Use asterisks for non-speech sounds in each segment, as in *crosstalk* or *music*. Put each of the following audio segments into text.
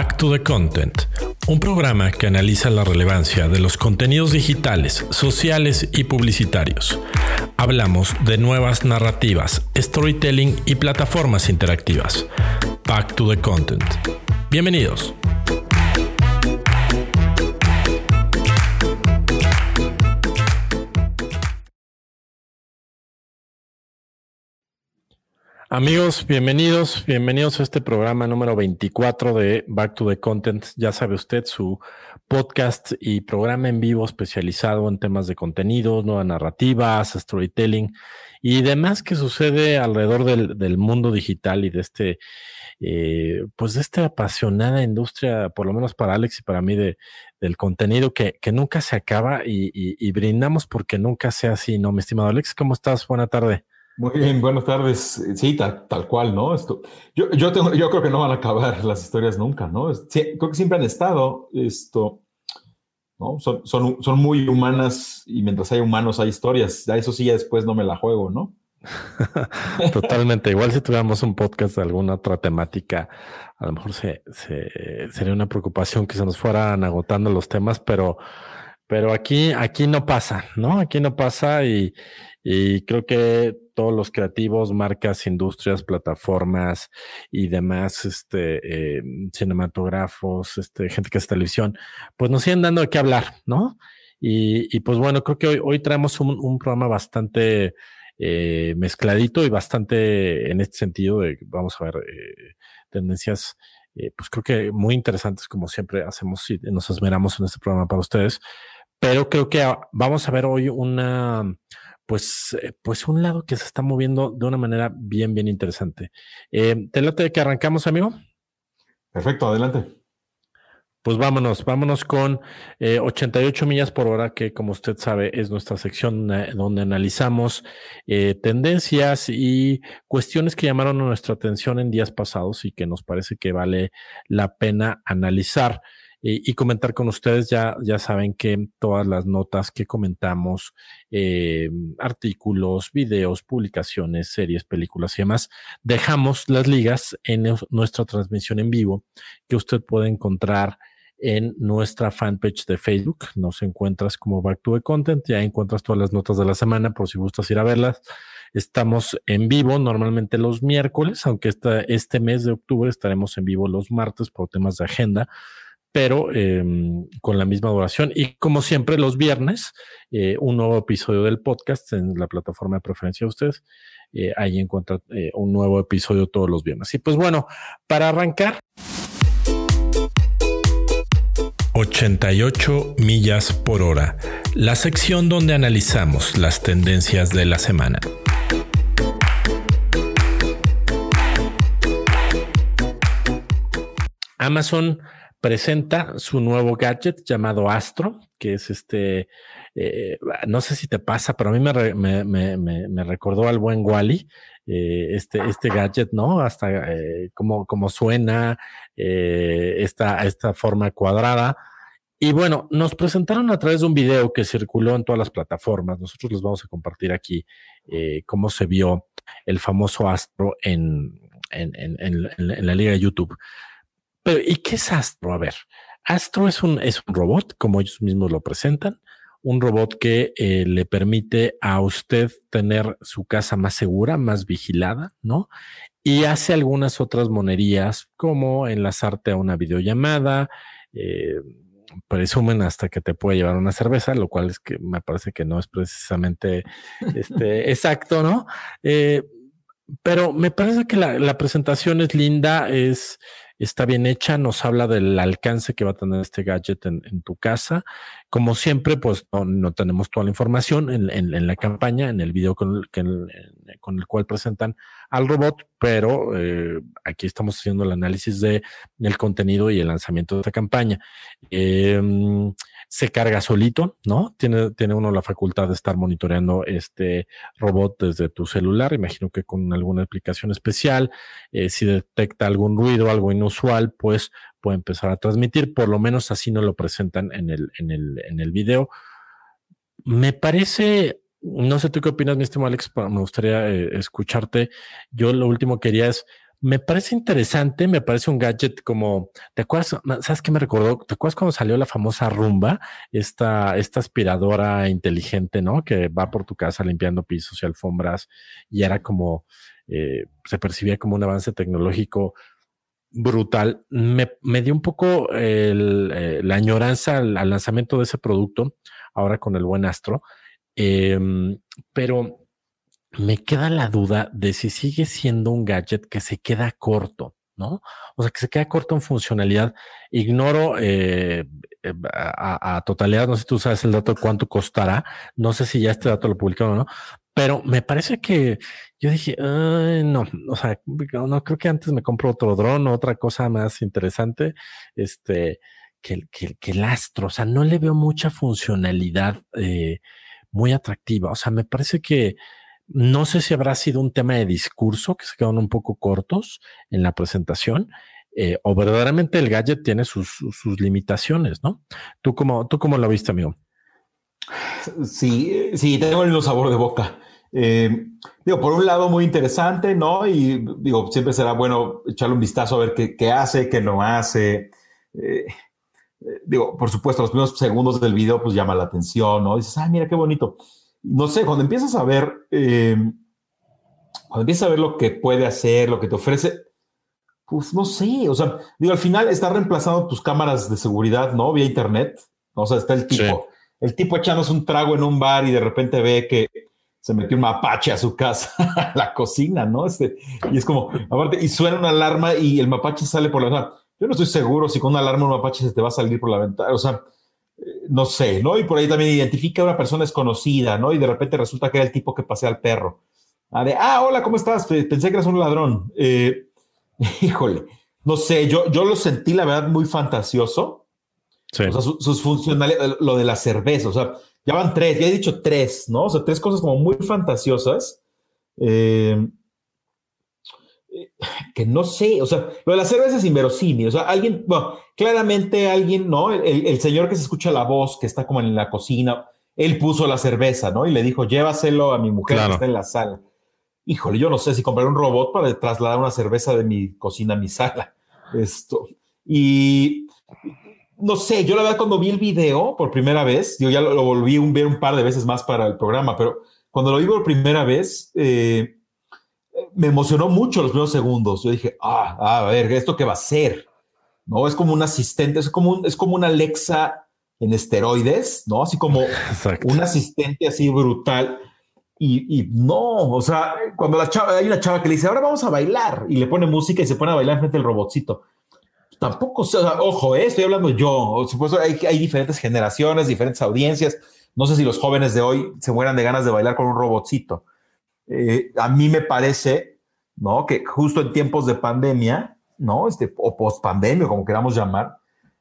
Back to the Content, un programa que analiza la relevancia de los contenidos digitales, sociales y publicitarios. Hablamos de nuevas narrativas, storytelling y plataformas interactivas. Back to the Content. Bienvenidos. Amigos, bienvenidos, bienvenidos a este programa número 24 de Back to the Content. Ya sabe usted, su podcast y programa en vivo especializado en temas de contenidos, nuevas narrativas, storytelling y demás que sucede alrededor del, mundo digital y de este, eh, pues de esta apasionada industria, por lo menos para Alex y para mí, de, del contenido que, nunca se acaba y brindamos porque nunca sea así, ¿no? Mi estimado Alex, ¿cómo estás? Buena tarde. Muy bien, buenas tardes. Sí, tal, cual, ¿no? Esto, yo, yo, tengo, yo creo que no van a acabar *laughs* las historias nunca, ¿no? creo que siempre han estado, esto, ¿no? Son, son, son muy humanas y mientras hay humanos hay historias. Ya eso sí, ya después no me la juego, ¿no? *laughs* Totalmente. Igual si tuviéramos un podcast de alguna otra temática, a lo mejor se, sería una preocupación que se nos fueran agotando los temas, pero, pero aquí, aquí no pasa, ¿no? Aquí no pasa y, y creo que todos los creativos, marcas, industrias, plataformas y demás, este, eh, cinematógrafos, este, gente que hace televisión, pues nos siguen dando de qué hablar, ¿no? Y, pues bueno, creo que hoy, hoy traemos un, programa bastante eh, mezcladito y bastante en este sentido de, vamos a ver, eh, tendencias, pues creo que muy interesantes como siempre hacemos y nos esmeramos en este programa para ustedes. Pero creo que vamos a ver hoy una, pues, eh, pues un lado que se está moviendo de una manera bien, bien interesante. Eh, ¿Te late que arrancamos, amigo? Perfecto, adelante. Pues vámonos, vámonos con 88 eh, millas por hora, que como usted sabe es nuestra sección donde analizamos tendencias y cuestiones que llamaron nuestra atención en días pasados y que nos parece que vale la pena analizar y, comentar con ustedes. Ya, ya saben que todas las notas que comentamos, eh, artículos, videos, publicaciones, series, películas y demás, dejamos las ligas en nuestra transmisión en vivo que usted puede encontrar en nuestra fanpage de Facebook. Nos encuentras como Back to the Content, ya encuentras todas las notas de la semana por si gustas ir a verlas. Estamos en vivo normalmente los miércoles, aunque este mes de octubre estaremos en vivo los martes por temas de agenda pero em, con la misma duración. Y como siempre, los viernes, eh, un nuevo episodio del podcast en la plataforma de preferencia de ustedes. Eh, ahí encuentran eh, un nuevo episodio todos los viernes. Y pues bueno, para arrancar. 88 millas por hora, la sección donde analizamos las tendencias de la semana. Amazon presenta su nuevo gadget llamado Astro, que es este, eh, no sé si te pasa, pero a mí me, me, me, me recordó al buen Wally, eh, este, este gadget, ¿no? Hasta eh, como, como suena esta, esta forma cuadrada. Y bueno, nos presentaron a través de un video que circuló en todas las plataformas. Nosotros les vamos a compartir aquí cómo se vio el famoso Astro en, en, en, en la liga de YouTube. Pero, ¿y qué es Astro? A ver, Astro es un, es un robot, como ellos mismos lo presentan, un robot que eh, le permite a usted tener su casa más segura, más vigilada, ¿no? Y hace algunas otras monerías, como enlazarte a una videollamada, eh, presumen hasta que te puede llevar una cerveza, lo cual es que me parece que no es precisamente este, *laughs* exacto, ¿no? Eh, pero me parece que la, la presentación es linda, es está bien hecha, nos habla del alcance que va a tener este gadget en, tu casa. Como siempre, pues no, tenemos toda la información en, la campaña, en el video con el, con el cual presentan al robot, pero eh, aquí estamos haciendo el análisis de el contenido y el lanzamiento de esta campaña. Eh, se carga solito, ¿no? Tiene, tiene uno la facultad de estar monitoreando este robot desde tu celular, imagino que con alguna aplicación especial, eh, si detecta algún ruido, algo inusual, pues puede empezar a transmitir, por lo menos así no lo presentan en el, en el, en el video. Me parece, no sé tú qué opinas, mi estimado Alex, me gustaría eh, escucharte. Yo lo último que quería es, Me parece interesante, me parece un gadget como, ¿te acuerdas? ¿Sabes qué me recordó? ¿Te acuerdas cuando salió la famosa rumba? Esta, esta aspiradora inteligente, ¿no? Que va por tu casa limpiando pisos y alfombras y era como, eh, se percibía como un avance tecnológico brutal. Me, me dio un poco eh, la añoranza al, lanzamiento de ese producto, ahora con el buen Astro, em, pero me queda la duda de si sigue siendo un gadget que se queda corto, ¿no? O sea, que se queda corto en funcionalidad. Ignoro eh, eh, a, totalidad, no sé si tú sabes el dato de cuánto costará, no sé si ya este dato lo publicaron o no, pero me parece que yo dije, no, o sea, no creo que antes me compro otro dron o otra cosa más interesante, este, que, que, que el astro, o sea, no le veo mucha funcionalidad eh, muy atractiva, o sea, me parece que no sé si habrá sido un tema de discurso que se quedaron un poco cortos en la presentación. Eh, o verdaderamente el gadget tiene sus, limitaciones, ¿no? ¿Tú cómo, ¿Tú cómo lo viste, amigo? Sí, sí, tengo el mismo sabor de boca. Eh, digo, por un lado, muy interesante, ¿no? Y digo, siempre será bueno echarle un vistazo a ver qué, qué hace, qué no hace. Eh, digo, por supuesto, los primeros segundos del video, pues llama la atención, ¿no? dices, ah, mira qué bonito no sé, cuando empiezas a ver, eh, cuando empiezas a ver lo que puede hacer, lo que te ofrece, pues no sé, o sea, digo, al final está reemplazando tus cámaras de seguridad, ¿no? Vía internet, o sea, está el tipo, el tipo echándose un trago en un bar y de repente ve que se metió un mapache a su casa, *laughs* a la cocina, ¿no? Este, y es como, aparte, y suena una alarma y el mapache sale por la ventana. Yo no estoy seguro si con una alarma un mapache se te va a salir por la ventana, o sea, no sé, ¿no? Y por ahí también identifica a una persona desconocida, ¿no? Y de repente resulta que era el tipo que pasea al perro. Ah, de, ah, hola, ¿cómo estás? Pensé que eras un ladrón. Eh, *laughs* híjole, no sé, yo, yo lo sentí, la verdad, muy fantasioso. Sí. O sea, sus funcionalidades, lo de la cerveza, o sea, ya van tres, ya he dicho tres, ¿no? O sea, tres cosas como muy fantasiosas. Eh, que no sé, o sea, lo de la cerveza es inverosímil, o sea, alguien, bueno, claramente alguien, ¿no? El, señor que se escucha la voz, que está como en la cocina, él puso la cerveza, ¿no? Y le dijo, llévaselo a mi mujer que está en la sala. Híjole, yo no sé si comprar un robot para trasladar una cerveza de mi cocina a mi sala. Esto. Y no sé, yo la verdad cuando vi el video por primera vez, yo ya lo, volví a ver un par de veces más para el programa, pero cuando lo vi por primera vez, eh, me emocionó mucho los primeros segundos. Yo dije, ah, a ver, ¿esto qué va a ser? ¿No? Es como un asistente, es como, un, es como una Alexa en esteroides, ¿no? Así como *laughs* un asistente así brutal. Y, no, o sea, cuando la chava, hay una chava que le dice, ahora vamos a bailar, y le pone música y se pone a bailar frente al robotcito. Tampoco, ojo, eh, estoy hablando yo. Supuesto, hay, hay diferentes generaciones, diferentes audiencias. No sé si los jóvenes de hoy se mueran de ganas de bailar con un robotcito. Eh, a mí me parece, ¿no? Que justo en tiempos de pandemia, ¿no? Este, o post pandemia, como queramos llamar,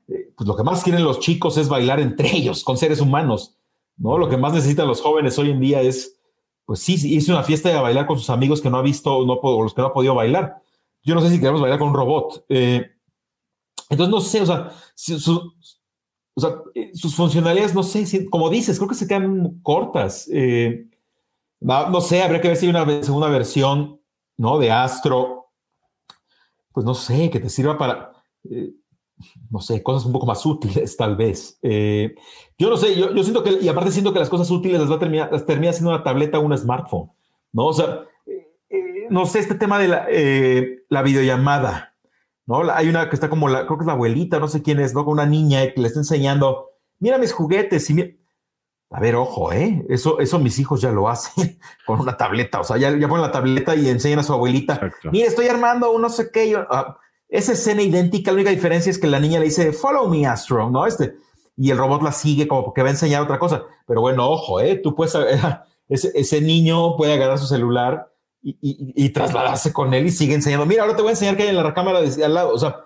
eh, pues lo que más quieren los chicos es bailar entre ellos, con seres humanos, ¿no? Lo que más necesitan los jóvenes hoy en día es, pues sí, hice una fiesta de bailar con sus amigos que no ha visto, no, o los que no ha podido bailar. Yo no sé si queremos bailar con un robot. Eh, entonces, no sé, o sea, sea, sus funcionalidades, no sé, como dices, creo que se quedan cortas. Eh, no sé, habría que ver si hay una segunda versión, ¿no? De Astro. Pues no sé, que te sirva para, eh, no sé, cosas un poco más útiles, tal vez. Eh, yo no sé, yo, siento que, y aparte siento que las cosas útiles las va a terminar, las termina siendo una tableta o un smartphone, ¿no? O sea, eh, no sé, este tema de la videollamada, ¿no? Hay una que está como la, creo que es la abuelita, no sé quién es, ¿no? Con una niña que le está enseñando, mira mis juguetes y a ver, ojo, ¿eh? Eso, eso mis hijos ya lo hacen *laughs* con una tableta. O sea, ya, ya ponen la tableta y enseñan a su abuelita. Mira, estoy armando un no sé qué. Ah, esa escena idéntica, la única diferencia es que la niña le dice, follow me, Astro, ¿no? Este, y el robot la sigue como porque va a enseñar otra cosa. Pero bueno, ojo, ¿eh? Tú puedes, *laughs* ese, ese niño puede agarrar su celular y, y, trasladarse con él y sigue enseñando. Mira, ahora te voy a enseñar que hay en la cámara de, al lado. O sea,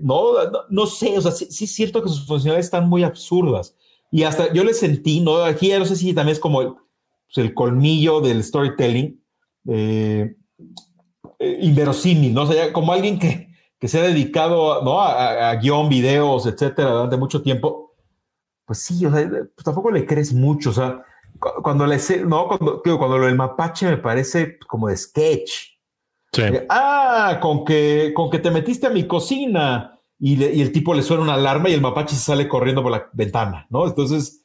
no, no, sé, o sea, sí, sí es cierto que sus funcionalidades están muy absurdas y hasta yo le sentí, ¿no? Aquí no sé si también es como el, pues, el colmillo del storytelling, eh, eh, inverosímil, ¿no? O sea, como alguien que, que se ha dedicado ¿no? a, guion, videos, etcétera, durante mucho tiempo, pues sí, o sea, pues tampoco le crees mucho, o sea, cuando le no, cuando, cuando lo del mapache me parece como de sketch, ah, con que, con que te metiste a mi cocina y, el tipo le suena una alarma y el mapache se sale corriendo por la ventana, ¿no? Entonces,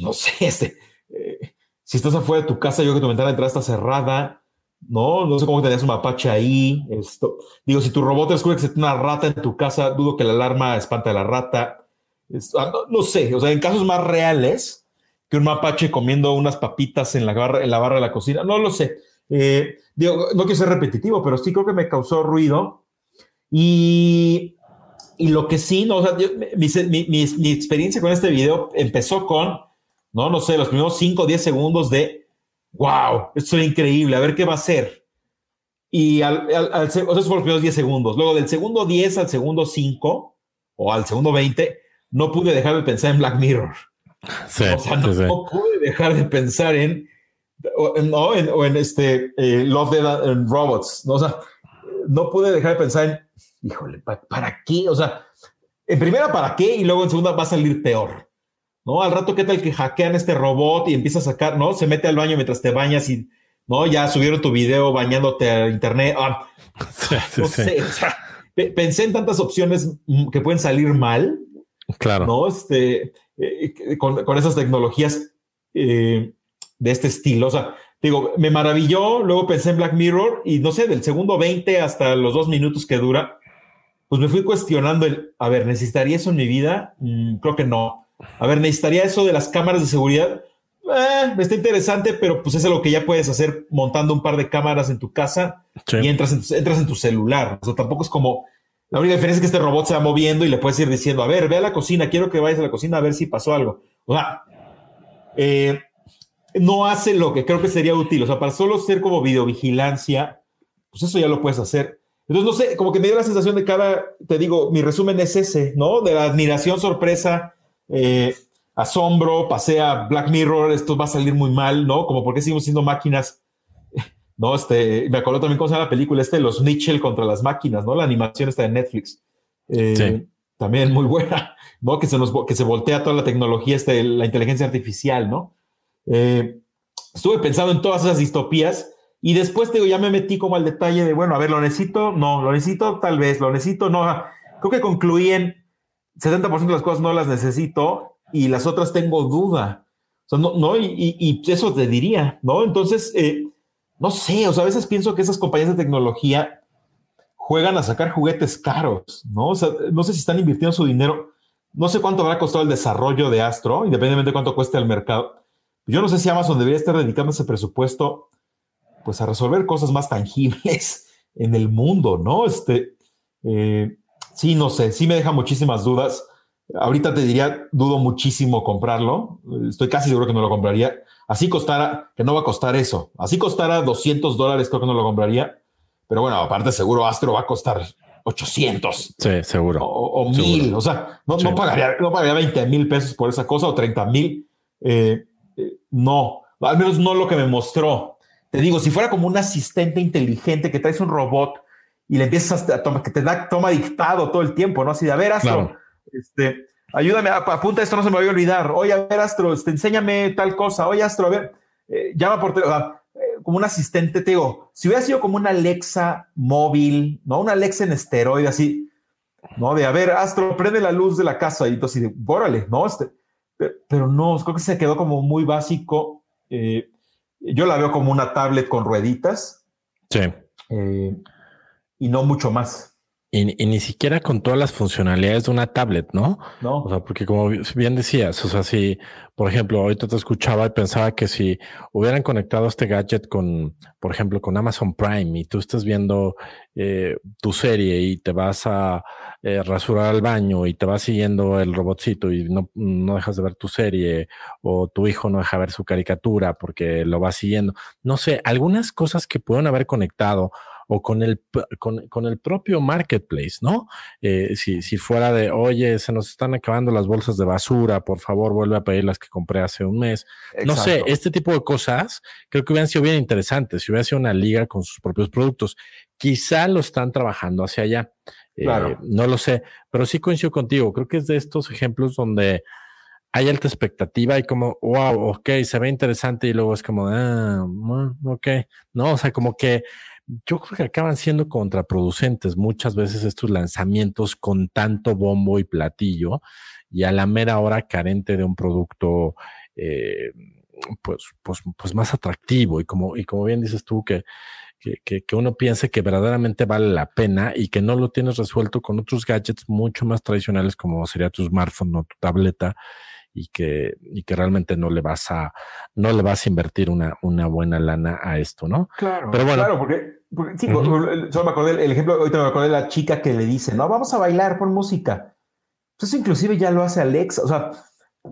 no sé, *laughs* este, eh, si estás afuera de tu casa, yo que tu ventana de entrada está cerrada, ¿no? No sé cómo tenías un mapache ahí. Esto. Digo, si tu robot descubre que se tiene una rata en tu casa, dudo que la alarma espanta a la rata. Ah, no, sé, o sea, en casos más reales que un mapache comiendo unas papitas en la barra, en la barra de la cocina, no lo sé. Eh, digo, no quiero ser repetitivo, pero sí creo que me causó ruido. Y, y lo que sí, no, o sea, mi, mi, experiencia con este video empezó con, no, no sé, los primeros 5 o 10 segundos de, wow, esto es increíble, a ver qué va a hacer. Y al, al, los primeros 10 segundos. Luego del segundo 10 al segundo 5 o al segundo 20, no pude dejar de pensar en Black Mirror. *laughs* Sí, o sea, no, pude dejar de pensar en, no, en, o en este eh, Love, Dead and Robots. ¿no? O sea, no pude dejar de pensar en, híjole, ¿para, qué? O sea, en primera, ¿para qué? Y luego en segunda va a salir peor. ¿No? Al rato, ¿qué tal que hackean este robot y empieza a sacar, ¿no? Se mete al baño mientras te bañas y, ¿no? Ya subieron tu video bañándote a internet. Ah, *laughs* no sé, o sea, pensé en tantas opciones que pueden salir mal Claro. ¿No? Este, eh, con, con, esas tecnologías eh, de este estilo. O sea, digo, me maravilló, luego pensé en Black Mirror y no sé, del segundo 20 hasta los dos minutos que dura, pues me fui cuestionando el, a ver, ¿necesitaría eso en mi vida? Mm, creo que no. A ver, ¿necesitaría eso de las cámaras de seguridad? Eh, está interesante, pero pues es lo que ya puedes hacer montando un par de cámaras en tu casa y entras en, entras en tu celular. O sea, tampoco es como la única diferencia es que este robot se va moviendo y le puedes ir diciendo, a ver, ve a la cocina, quiero que vayas a la cocina a ver si pasó algo. O sea, eh, no hace lo que creo que sería útil. O sea, para solo ser como videovigilancia, pues eso ya lo puedes hacer. Entonces, no sé, como que me dio la sensación de cada, te digo, mi resumen es ese, ¿no? De la admiración, sorpresa, eh, asombro, pasé a Black Mirror, esto va a salir muy mal, ¿no? Como porque seguimos siendo máquinas ¿no? Este, me acuerdo también cómo se llama la película, este, Los Mitchell contra las máquinas, ¿no? La animación está de Netflix. Eh, también muy buena, *laughs* ¿no? Que se, nos, que se voltea toda la tecnología, este, la inteligencia artificial, ¿no? Eh, estuve pensando en todas esas distopías y después, te digo, ya me metí como al detalle de, bueno, a ver, ¿lo necesito? No, ¿lo necesito? Tal vez, ¿lo necesito? No. Creo que concluí en 70% de las cosas no las necesito y las otras tengo duda. O sea, no, no y, y, eso te diría, ¿no? Entonces, eh, no sé, o sea, a veces pienso que esas compañías de tecnología juegan a sacar juguetes caros, ¿no? O sea, no sé si están invirtiendo su dinero. No sé cuánto habrá costado el desarrollo de Astro, independientemente de cuánto cueste el mercado. Yo no sé si Amazon debería estar dedicando ese presupuesto, pues, a resolver cosas más tangibles en el mundo, ¿no? Este, eh, sí, no sé, sí me deja muchísimas dudas. Ahorita te diría, dudo muchísimo comprarlo. Estoy casi seguro que no lo compraría. Así costara, que no va a costar eso. Así costara 200 dólares, creo que no lo compraría. Pero bueno, aparte seguro Astro va a costar 800. Sí, seguro. O, mil. O sea, no, pagaría, no pagaría 20 mil pesos por esa cosa o 30 mil. Eh, eh, no, al menos no lo que me mostró. Te digo, si fuera como un asistente inteligente que traes un robot y le empiezas a tomar, que te da, toma dictado todo el tiempo, ¿no? Así de, a ver, Astro, este, ayúdame, apunta esto, no se me voy a olvidar. Oye, a ver, Astro, este, enséñame tal cosa. Oye, Astro, a ver, eh, llama por teléfono. Eh, como un asistente, te digo, si hubiera sido como una Alexa móvil, ¿no? Una Alexa en esteroide, así, ¿no? De, a ver, Astro, prende la luz de la casa y entonces, de, órale, ¿no? Este, pero, no, creo que se quedó como muy básico. Eh, yo la veo como una tablet con rueditas. Sí. y no mucho más. Y, ni siquiera con todas las funcionalidades de una tablet, ¿no? No. O sea, porque como bien decías, o sea, si, por ejemplo, ahorita te escuchaba y pensaba que si hubieran conectado este gadget con, por ejemplo, con Amazon Prime y tú estás viendo eh, tu serie y te vas a eh, rasurar al baño y te va siguiendo el robotcito y no, no dejas de ver tu serie o tu hijo no deja ver su caricatura porque lo va siguiendo. No sé, algunas cosas que pueden haber conectado o con el, con, con el propio marketplace, ¿no? Eh, si, si fuera de, oye, se nos están acabando las bolsas de basura, por favor, vuelve a pedir las que compré hace un mes. No sé, este tipo de cosas creo que hubieran sido bien interesantes, si hubiera sido una liga con sus propios productos. Quizá lo están trabajando hacia allá. Eh, no lo sé, pero sí coincido contigo. Creo que es de estos ejemplos donde hay alta expectativa y como, wow, ok, se ve interesante y luego es como, ah, mm, ok, no, o sea, como que yo creo que acaban siendo contraproducentes muchas veces estos lanzamientos con tanto bombo y platillo y a la mera hora carente de un producto eh, pues, pues, pues más atractivo. Y como, y como bien dices tú que, que, que, uno piense que verdaderamente vale la pena y que no lo tienes resuelto con otros gadgets mucho más tradicionales como sería tu smartphone o tu tableta y que, y que realmente no le vas a, no le vas a invertir una, una buena lana a esto, ¿no? Claro, pero bueno. Claro, porque, sí, solo me acordé el ejemplo, ahorita me acordé de la chica que le dice, no, vamos a bailar por música. Pues eso inclusive ya lo hace Alexa, o sea,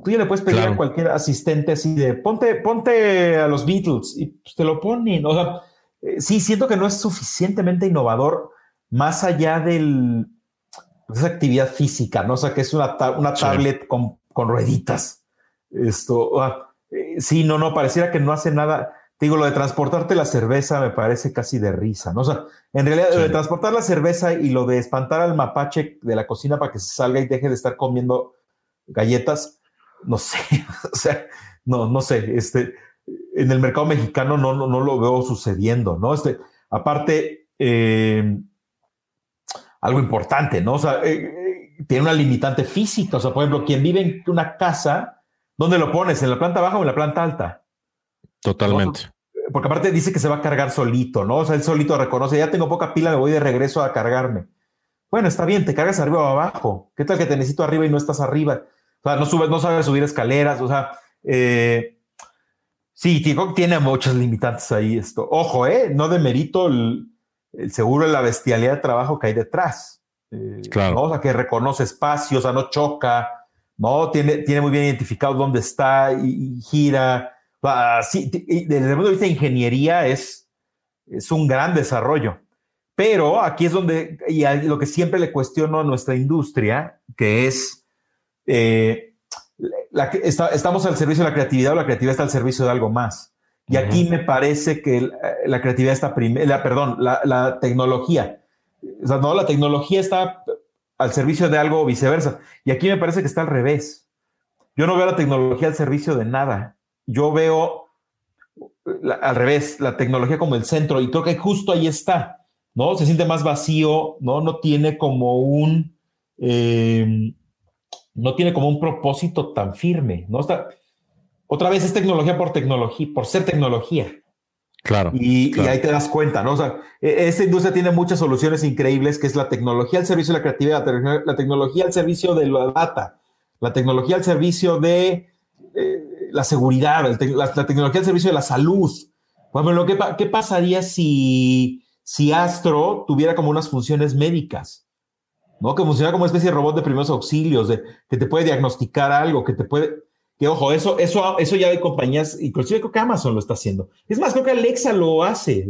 tú ya le puedes pedir a cualquier asistente así de ponte, ponte a los Beatles y pues, te lo ponen. O sea, eh, sí, siento que no es suficientemente innovador más allá de esa actividad física, ¿no? O sea, que es una, una tablet con, con, rueditas. Esto, ah, eh, sí, no, no, pareciera que no hace nada. Te digo, lo de transportarte la cerveza me parece casi de risa, ¿no? O sea, en realidad, lo de transportar la cerveza y lo de espantar al mapache de la cocina para que se salga y deje de estar comiendo galletas, no sé, *laughs* o sea, no, no sé, este, en el mercado mexicano no, no, lo veo sucediendo, ¿no? Este, aparte, eh, algo importante, ¿no? O sea, eh, tiene una limitante física, o sea, por ejemplo, quien vive en una casa, ¿dónde lo pones? ¿En la planta baja o en la planta alta? Totalmente. Porque aparte dice que se va a cargar solito, ¿no? O sea, él solito reconoce, ya tengo poca pila, me voy de regreso a cargarme. Bueno, está bien, te cargas arriba o abajo. ¿Qué tal que te necesito arriba y no estás arriba? O sea, no subes, no sabes subir escaleras, o sea, eh, sí, tiene muchas limitantes ahí esto. Ojo, eh, no demerito el, el seguro de la bestialidad de trabajo que hay detrás. Eh, claro. O sea, que reconoce espacios, o sea, no choca, ¿no? Tiene, tiene muy bien identificado dónde está y, gira. sí, desde el punto de vista de ingeniería es, es un gran desarrollo. Pero aquí es donde, y lo que siempre le cuestiono a nuestra industria, que es eh, estamos al servicio de la creatividad o la creatividad está al servicio de algo más. Y aquí me parece que la, creatividad está primero, perdón, la, tecnología. O sea, no, la tecnología está al servicio de algo o viceversa. Y aquí me parece que está al revés. Yo no veo la tecnología al servicio de nada. Yo veo al revés, la tecnología como el centro. Y creo que justo ahí está, ¿no? Se siente más vacío, ¿no? No tiene como un... Eh, no tiene como un propósito tan firme, ¿no? Está, otra vez es tecnología por tecnología, por ser tecnología. Claro y, ahí te das cuenta, ¿no? O sea, e, esta industria tiene muchas soluciones increíbles, que es la tecnología al servicio de la creatividad, la, tecnología al servicio de la data, la tecnología al servicio de eh, la seguridad, la, tecnología al servicio de la salud. Bueno, ¿qué, ¿qué pasaría si, si Astro tuviera como unas funciones médicas? ¿no? Que funciona como una especie de robot de primeros auxilios, de, que te puede diagnosticar algo, que te puede, que ojo, eso, eso, eso ya hay compañías, inclusive creo que Amazon lo está haciendo. Es más, creo que Alexa lo hace.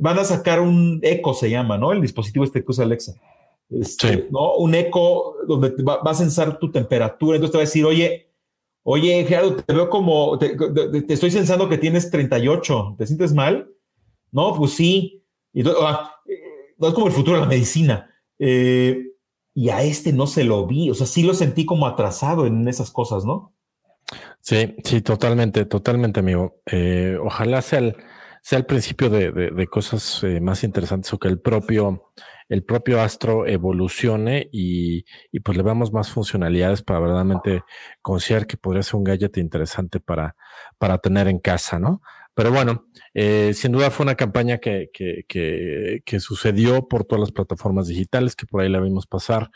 van a sacar un Echo, se llama, ¿no? El dispositivo este que usa Alexa. Este, ¿no? Un Echo donde va, a censar tu temperatura, entonces te va a decir, oye, oye, Gerardo, te veo como, te, estoy censando que tienes 38, ¿te sientes mal? No, pues sí. Y, ah, eh, no es como el futuro de la medicina. Eh, y a este no se lo vi, o sea, sí lo sentí como atrasado en esas cosas, ¿no? Sí, sí, totalmente, totalmente, amigo. Eh, ojalá sea el, sea el principio de, cosas eh, más interesantes o que el propio, el propio Astro evolucione y, y, pues le veamos más funcionalidades para verdaderamente considerar que podría ser un gadget interesante para, para tener en casa, ¿no? Pero bueno, eh, sin duda fue una campaña que, que, que, sucedió por todas las plataformas digitales, que por ahí la vimos pasar.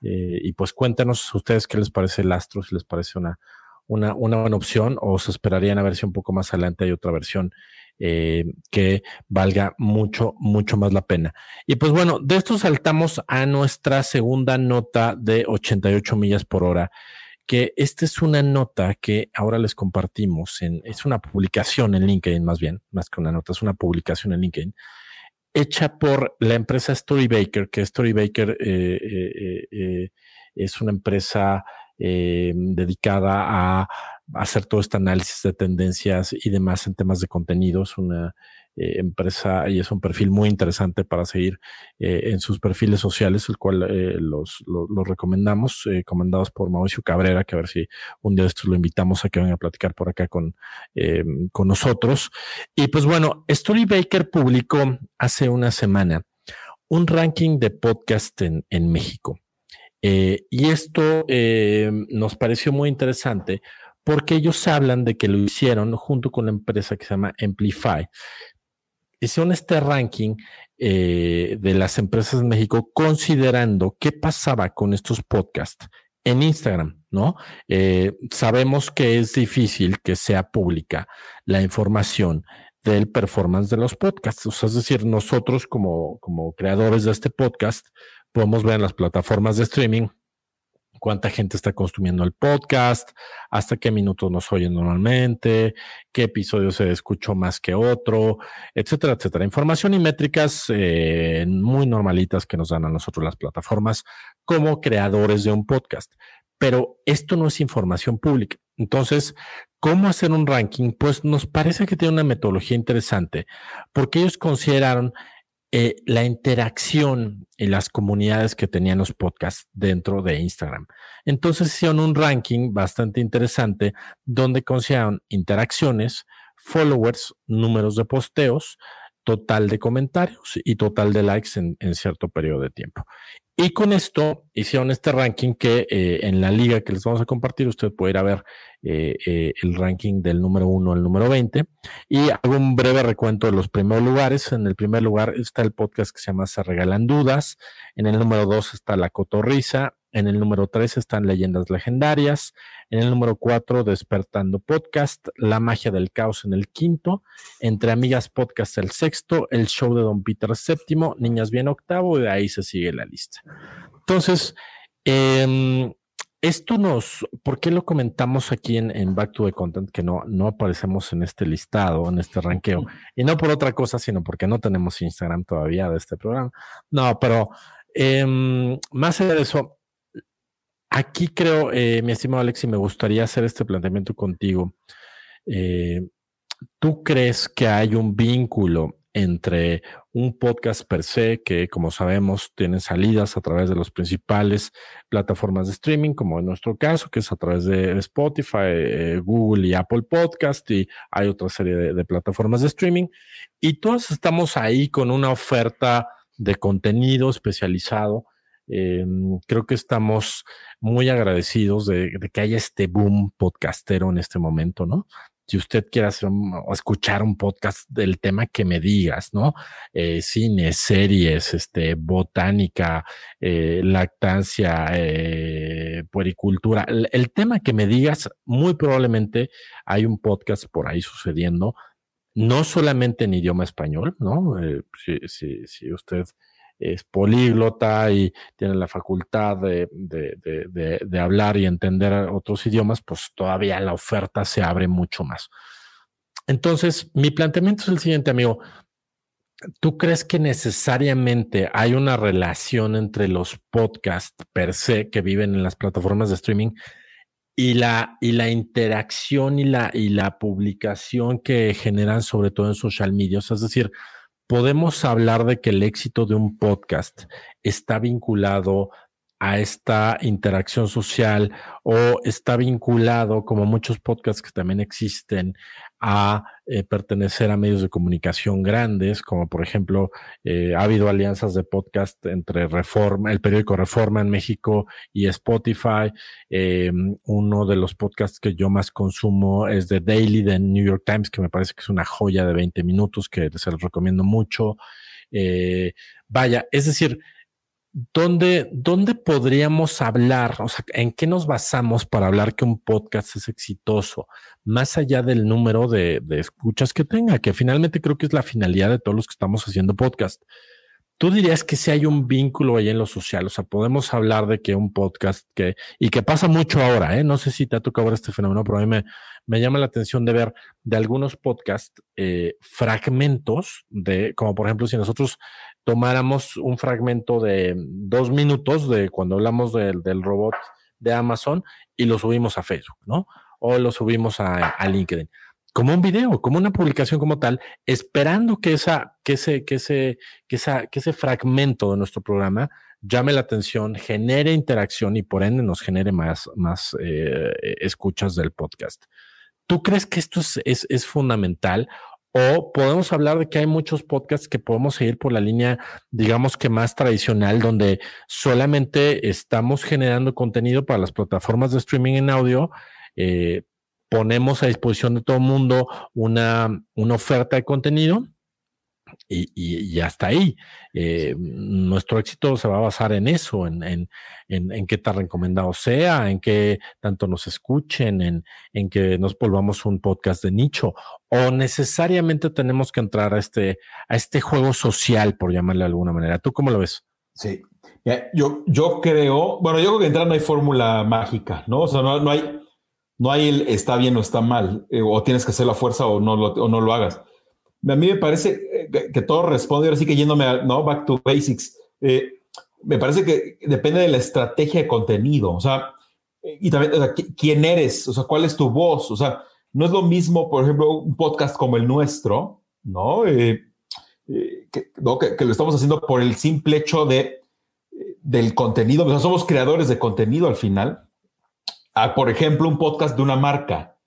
Y pues cuéntanos ustedes qué les parece el Astro, si les parece una, una, una buena opción o se esperarían a ver si un poco más adelante hay otra versión eh, que valga mucho, mucho más la pena. Y pues bueno, de esto saltamos a nuestra segunda nota de 88 millas por hora que esta es una nota que ahora les compartimos, es una publicación en LinkedIn más bien, más que una nota, es una publicación en LinkedIn, hecha por la empresa Storybaker, que Storybaker eh, eh, eh, es una empresa dedicada a hacer todo este análisis de tendencias y demás en temas de contenidos, una eh, empresa y es un perfil muy interesante para seguir eh, en sus perfiles sociales, el cual los, los, recomendamos, comandados por Mauricio Cabrera, que a ver si un día de estos lo invitamos a que venga a platicar por acá con, con nosotros. Y pues bueno, Storybaker publicó hace una semana un ranking de podcast en, en México. Y esto nos pareció muy interesante porque ellos hablan de que lo hicieron junto con la empresa que se llama Amplify. Hicieron este ranking eh, de las empresas en México considerando qué pasaba con estos podcasts en Instagram, ¿no? Eh, sabemos que es difícil que sea pública la información del performance de los podcasts. O sea, es decir, nosotros como, como creadores de este podcast podemos ver en las plataformas de streaming cuánta gente está consumiendo el podcast, hasta qué minutos nos oyen normalmente, qué episodio se escuchó más que otro, etcétera, etcétera. Información y métricas eh, muy normalitas que nos dan a nosotros las plataformas como creadores de un podcast. Pero esto no es información pública. Entonces, ¿cómo hacer un ranking? Pues nos parece que tiene una metodología interesante porque ellos consideraron eh, la interacción en las comunidades que tenían los podcasts dentro de Instagram. Entonces hicieron un ranking bastante interesante donde consideraron interacciones, followers, números de posteos, total de comentarios y total de likes en, cierto periodo de tiempo. Y con esto hicieron este ranking que eh, en la liga que les vamos a compartir, usted puede ir a ver eh, eh, el ranking del número 1 al número 20. Y hago un breve recuento de los primeros lugares. En el primer lugar está el podcast que se llama Se Regalan Dudas. En el número 2 está La Cotorrisa. En el número 3 están Leyendas Legendarias. En el número 4, Despertando Podcast. La Magia del Caos en el quinto. Entre Amigas Podcast el sexto. El Show de Don Peter séptimo. Niñas Bien octavo. Y de ahí se sigue la lista. Entonces, em, esto nos, ¿por qué lo comentamos aquí en, Back to the Content que no, no aparecemos en este listado, en este ranqueo? Y no por otra cosa, sino porque no tenemos Instagram todavía de este programa. No, pero em, más allá de eso, Aquí creo, eh, mi estimado Alexi, me gustaría hacer este planteamiento contigo. Eh, ¿Tú crees que hay un vínculo entre un podcast per se, que como sabemos tiene salidas a través de las principales plataformas de streaming, como en nuestro caso, que es a través de Spotify, eh, Google y Apple Podcast, y hay otra serie de plataformas de streaming, y todos estamos ahí con una oferta de contenido especializado Em, creo que estamos muy agradecidos de, que haya este boom podcastero en este momento, ¿no? Si usted quiere hacer escuchar un podcast del tema que me digas, ¿no? Eh, cine, series, este, botánica, eh, lactancia, eh, puericultura, el, el, tema que me digas, muy probablemente hay un podcast por ahí sucediendo, no solamente en idioma español, ¿no? si, si, si usted es políglota y tiene la facultad de, hablar y entender otros idiomas, pues todavía la oferta se abre mucho más. Entonces, mi planteamiento es el siguiente, amigo. ¿Tú crees que necesariamente hay una relación entre los podcasts per se que viven en las plataformas de streaming y la, y la interacción y la, y la publicación que generan sobre todo en social media? es decir, podemos hablar de que el éxito de un podcast está vinculado a esta interacción social o está vinculado, como muchos podcasts que también existen, a eh, pertenecer a medios de comunicación grandes, como por ejemplo, eh, ha habido alianzas de podcast entre Reforma, el periódico Reforma en México y Spotify. Eh, uno de los podcasts que yo más consumo es The Daily de New York Times, que me parece que es una joya de 20 minutos que se los recomiendo mucho. vaya, es decir, ¿dónde, ¿dónde podríamos hablar? O sea, ¿en qué nos basamos para hablar que un podcast es exitoso? Más allá del número de, de, escuchas que tenga, que finalmente creo que es la finalidad de todos los que estamos haciendo podcast. Tú dirías que si hay un vínculo ahí en lo social, o sea, podemos hablar de que un podcast que, y que pasa mucho ahora, ¿eh? no sé si te ha tocado ver este fenómeno, pero a mí me, me llama la atención de ver de algunos podcasts eh, fragmentos de, como por ejemplo, si nosotros tomáramos un fragmento de dos minutos de cuando hablamos del robot de Amazon y lo subimos a Facebook, ¿no? O lo subimos a, a LinkedIn como un video, como una publicación como tal, esperando que esa, que ese, que ese, que esa, que ese fragmento de nuestro programa llame la atención, genere interacción y por ende nos genere más, más eh, escuchas del podcast. ¿Tú crees que esto es, es, es fundamental o podemos hablar de que hay muchos podcasts que podemos seguir por la línea, digamos que más tradicional, donde solamente estamos generando contenido para las plataformas de streaming en audio. Eh, ponemos a disposición de todo el mundo una, una oferta de contenido y, y, hasta ahí. Eh, nuestro éxito se va a basar en eso, en, en, en, qué tan recomendado sea, en que tanto nos escuchen, en, en que nos volvamos un podcast de nicho, o necesariamente tenemos que entrar a este, a este juego social, por llamarle de alguna manera. ¿Tú cómo lo ves? Sí. Yo, yo creo, bueno, yo creo que entrar no hay fórmula mágica, ¿no? O sea, no, no hay, no hay el está bien o está mal, eh, o tienes que hacer la fuerza o no lo, o no lo hagas a mí me parece eh, que, todo responde, ahora sí que yéndome no, back to basics, eh, me parece que depende de la estrategia de contenido, o sea, y también, quién eres, o sea, cuál es tu voz, o sea, no es lo mismo, por ejemplo, un podcast como el nuestro, ¿no? Eh, que, lo estamos haciendo por el simple hecho de, del contenido, o sea, somos creadores de contenido al final, a, por ejemplo, un podcast de una marca,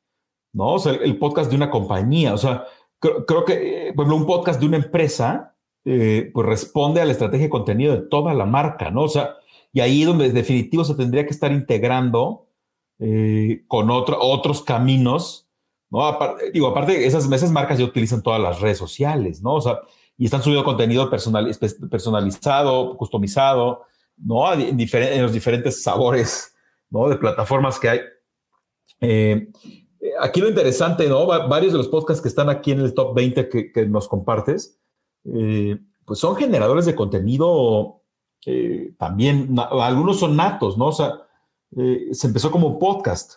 ¿no? O sea, el podcast de una compañía, o sea, creo, que, por ejemplo, un podcast de una empresa, eh, pues responde a la estrategia de contenido de toda la marca, ¿no? O sea, y ahí donde definitivo se tendría que estar integrando eh, con otros caminos, ¿no? Digo, aparte, esas, esas marcas ya utilizan todas las redes sociales, ¿no? O sea, y están subiendo contenido personal, personalizado, customizado, ¿no? En, en, los diferentes sabores, ¿no? De plataformas que hay. Eh, aquí lo interesante, ¿no? varios de los podcasts que están aquí en el top 20 que, nos compartes, eh, pues son generadores de contenido eh, también, algunos son natos, ¿no? O sea, eh, se empezó como un podcast.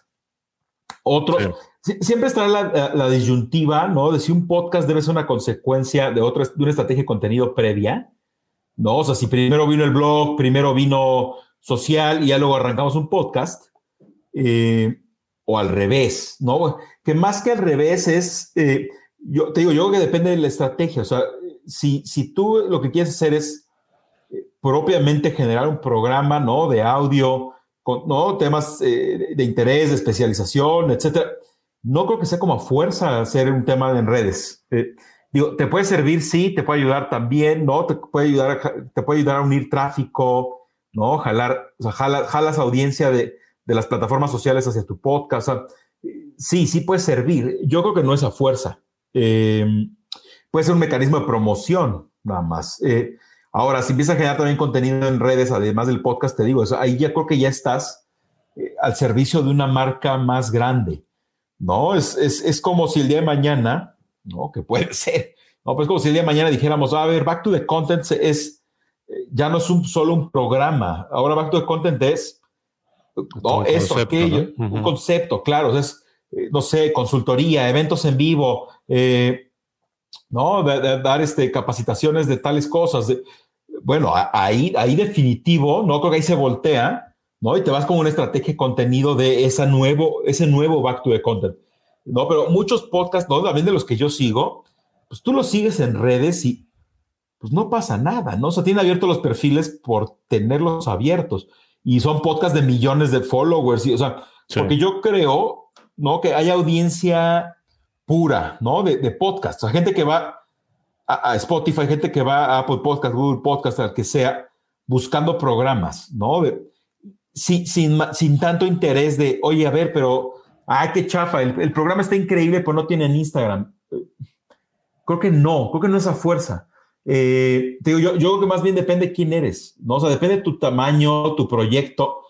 Otros, siempre estará la, disyuntiva, ¿no? De si un podcast debe ser una consecuencia de, otra, de una estrategia de contenido previa, ¿no? O sea, si primero vino el blog, primero vino social y ya luego arrancamos un podcast. Eh, o al revés, ¿no? Que más que al revés es, eh, yo te digo, yo creo que depende de la estrategia, o sea, si, si tú lo que quieres hacer es eh, propiamente generar un programa, ¿no? De audio, con, ¿no? Temas eh, de interés, de especialización, etcétera. No creo que sea como a fuerza hacer un tema en redes. digo, te puede servir, sí, te puede ayudar también, ¿no? Te puede ayudar a, te puede ayudar a unir tráfico, ¿no? Jalar, o sea, jalas audiencia de, de las plataformas sociales hacia tu podcast. sí, sí puede servir. Yo creo que no es a fuerza. Eh, puede ser un mecanismo de promoción, nada más. Eh, ahora, si empiezas a generar también contenido en redes, además del podcast, te digo, eso, ahí ya creo que ya estás eh, al servicio de una marca más grande, ¿no? Es, es, como si el día de mañana, ¿no? Que puede *laughs* ser, ¿no? Pues como si el día de mañana dijéramos, a ver, Back to the Content es, ya no es un, solo un programa, ahora Back to the Content es no, eso, aquello, un concepto, claro, es, eh, no sé, consultoría, eventos en vivo, eh, ¿no? dar este, capacitaciones de tales cosas. bueno, ahí, ahí definitivo, ¿no? Creo que ahí se voltea, ¿no? Y te vas con una estrategia de contenido de esa nuevo, ese nuevo back to the content, ¿no? Pero muchos podcasts, ¿no? También de los que yo sigo, pues tú los sigues en redes y pues no pasa nada, ¿no? O sea, tienen abiertos los perfiles por tenerlos abiertos y son podcasts de millones de followers. Y, o sea, porque yo creo, ¿no? Que hay audiencia pura, ¿no? De, de podcast. O sea, gente que va a, Spotify, gente que va a Apple Podcast, Google Podcast, al que sea, buscando programas, ¿no? sin, sin, tanto interés de, oye, a ver, pero, ay, qué chafa, el, el programa está increíble, pero no tiene Instagram. Creo que no, creo que no es a fuerza. Eh, digo, yo, yo creo que más bien depende de quién eres, ¿no? O sea, depende de tu tamaño, tu proyecto,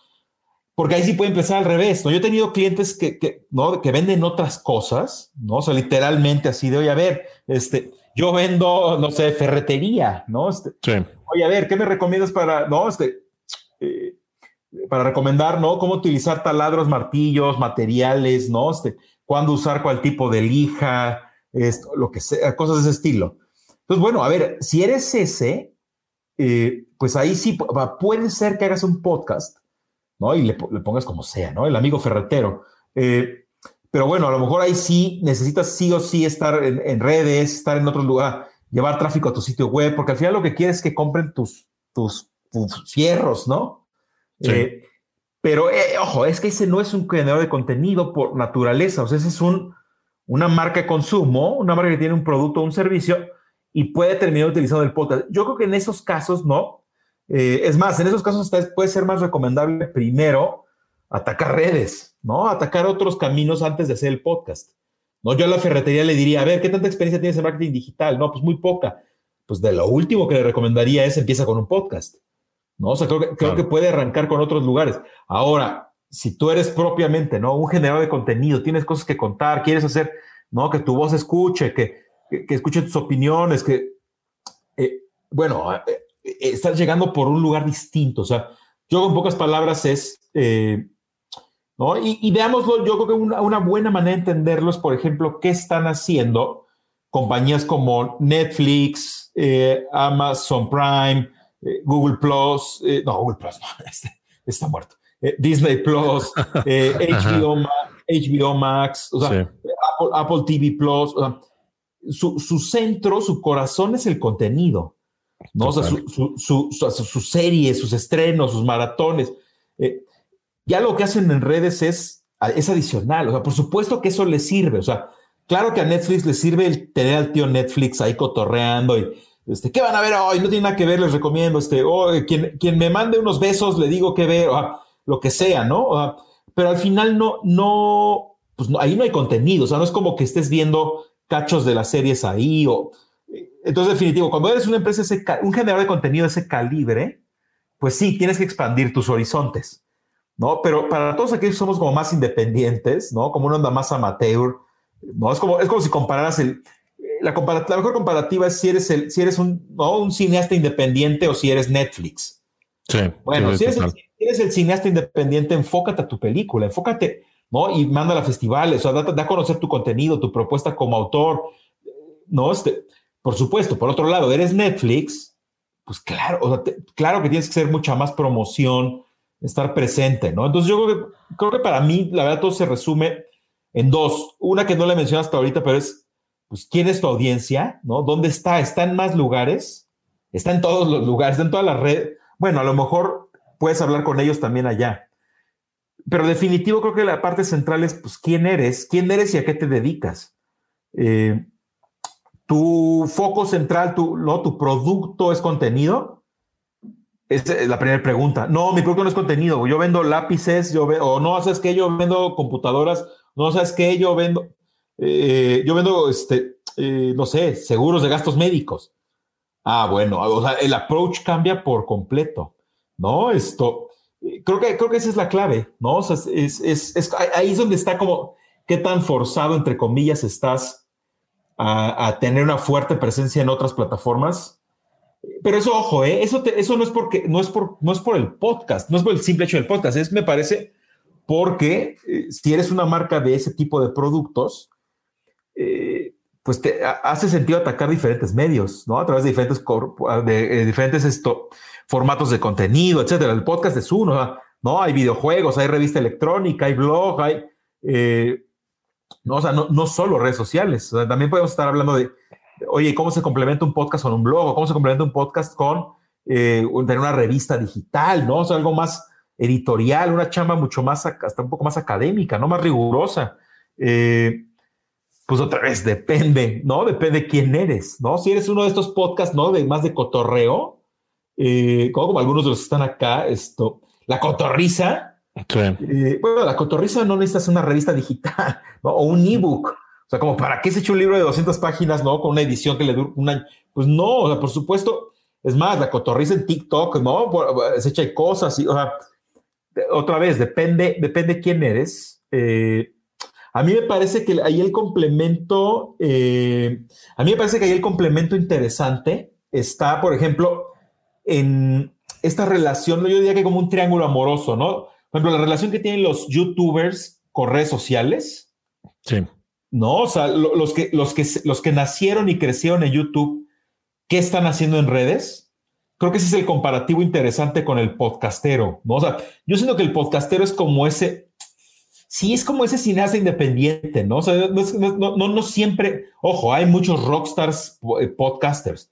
porque ahí sí puede empezar al revés, ¿no? Yo he tenido clientes que, que, ¿no? que venden otras cosas, ¿no? O sea, literalmente así de, oye, a ver, este, yo vendo, no sé, ferretería, ¿no? Este, sí. Oye, a ver, ¿qué me recomiendas para, no? Este, eh, para recomendar, ¿no? Cómo utilizar taladros, martillos, materiales, ¿no? Este, cuándo usar cuál tipo de lija, esto, lo que sea, cosas de ese estilo. Entonces, bueno, a ver, si eres ese, eh, pues ahí sí puede ser que hagas un podcast, ¿no? Y le, pongas como sea, ¿no? El amigo ferretero. Eh, pero bueno, a lo mejor ahí sí necesitas sí o sí estar en, redes, estar en otro lugar, llevar tráfico a tu sitio web, porque al final lo que quieres es que compren tus, tus, fierros, ¿no? Eh, pero ojo, es que ese no es un creador de contenido por naturaleza, o sea, ese es un, una marca de consumo, una marca que tiene un producto o un servicio y puede terminar utilizando el podcast. Yo creo que en esos casos no. Eh, es más, en esos casos puede ser más recomendable primero atacar redes, ¿no? Atacar otros caminos antes de hacer el podcast. ¿no? Yo a la ferretería le diría, a ver, ¿qué tanta experiencia tienes en marketing digital? No, pues muy poca. Pues de lo último que le recomendaría es empieza con un podcast. ¿no? O sea, creo que, creo que puede arrancar con otros lugares. Ahora, si tú eres propiamente, ¿no? Un generador de contenido, tienes cosas que contar, quieres hacer, ¿no? Que tu voz escuche, que, que, escuche tus opiniones, que, eh, bueno, eh, eh, estás llegando por un lugar distinto. O sea, yo con pocas palabras es, ¿no? Y, veámoslo, yo creo que una, una, buena manera de entenderlo es, por ejemplo, qué están haciendo compañías como Netflix, Amazon Prime, Google Plus, no, Google Plus, no, *laughs* este, está muerto. Disney Plus, *laughs* HBO, HBO, Max, o sea, Apple, TV Plus, o sea, su, centro, su corazón es el contenido, ¿no? O sea, su, sus series, sus estrenos, sus maratones. Eh, ya lo que hacen en redes es, es adicional, o sea, por supuesto que eso les sirve, o sea, claro que a Netflix le sirve el tener al tío Netflix ahí cotorreando y, este, ¿qué van a ver hoy? No tiene nada que ver, les recomiendo, este, o quien, quien me mande unos besos, le digo qué ver, o lo que sea, ¿no? pero al final no, no, pues ahí no hay contenido, o sea, no es como que estés viendo cachos de las series ahí. O, entonces, definitivo, cuando eres una empresa, ese, un generador de contenido de ese calibre, pues sí, tienes que expandir tus horizontes, ¿no? Pero para todos aquellos que somos como más independientes, ¿no? Como una onda más amateur, ¿no? Es como, es como si compararas el... La, la mejor comparativa es si eres, el, si eres un, ¿no? un cineasta independiente o si eres Netflix. Sí. Bueno, si, eres el, si eres el cineasta independiente, enfócate a tu película, enfócate ¿no? Y manda a festivales, o sea, da, a conocer tu contenido, tu propuesta como autor, ¿no? Este, por supuesto, por otro lado, eres Netflix, pues claro, claro que tienes que hacer mucha más promoción, estar presente, ¿no? Entonces yo creo que, para mí, la verdad, todo se resume en dos. Una que no le mencioné hasta ahorita, pero es, pues, ¿quién es tu audiencia? ¿No? ¿Dónde está? ¿Está en más lugares? ¿Está en todos los lugares? ¿Está en todas las redes? Bueno, a lo mejor puedes hablar con ellos también allá pero definitivo creo que la parte central es, pues, ¿quién eres? ¿Quién eres y a qué te dedicas? Eh, tu foco central, tu, tu producto es contenido. Esa es la primera pregunta. No, mi producto no es contenido. Yo vendo lápices, yo o no, ¿sabes qué? Yo vendo computadoras, no, ¿sabes qué? Yo vendo, eh, yo vendo, este, eh, no sé, seguros de gastos médicos. Ah, bueno, o sea, el approach cambia por completo, ¿no? Esto, creo que, creo que esa es la clave, ¿no? Es, es, es, ahí es donde está como qué tan forzado, entre comillas, estás a, tener una fuerte presencia en otras plataformas. Pero eso, ojo, ¿eh? eso, eso no, es porque, no, es por, no es por el podcast, no es por el simple hecho del podcast, es, me parece, porque eh, si eres una marca de ese tipo de productos, eh, pues te hace sentido atacar diferentes medios, ¿no? A través de diferentes, de, diferentes esto, formatos de contenido, etcétera. El podcast es uno, ¿no? Hay videojuegos, hay revista electrónica, hay blog, hay. Eh, no, o sea, no, solo redes sociales. también podemos estar hablando de, oye, ¿cómo se complementa un podcast con un blog? ¿Cómo se complementa un podcast con eh, tener una revista digital? ¿No? O sea, algo más editorial, una chamba mucho más, hasta un poco más académica, ¿no? Más rigurosa. Eh, pues otra vez, depende, ¿no? Depende quién eres, ¿no? Si eres uno de estos podcasts, ¿no? De más de cotorreo, eh, como, algunos de los que están acá, esto, la cotorriza. Eh, bueno, la cotorriza no necesitas una revista digital o un ebook. O sea, como para qué se echa un libro de 200 páginas, ¿no? Con una edición que le dura un año. Pues no, o sea, por supuesto, es más, la cotorriza en TikTok, ¿no? Se echa cosas y, o sea, otra vez, depende, depende quién eres. Eh, a mí me parece que ahí el complemento, a mí me parece que ahí el complemento interesante está, por ejemplo, en esta relación, yo diría que como un triángulo amoroso, ¿no? Por ejemplo, la relación que tienen los youtubers con redes sociales. Sí. ¿No? O sea, los, que, los, que, los que nacieron y crecieron en YouTube, ¿qué están haciendo en redes? Creo que ese es el comparativo interesante con el podcastero, ¿no? O sea, yo siento que el podcastero es como ese, sí es como ese cineasta independiente, ¿no? O sea, no, no, siempre, ojo, hay muchos rockstars eh, podcasters,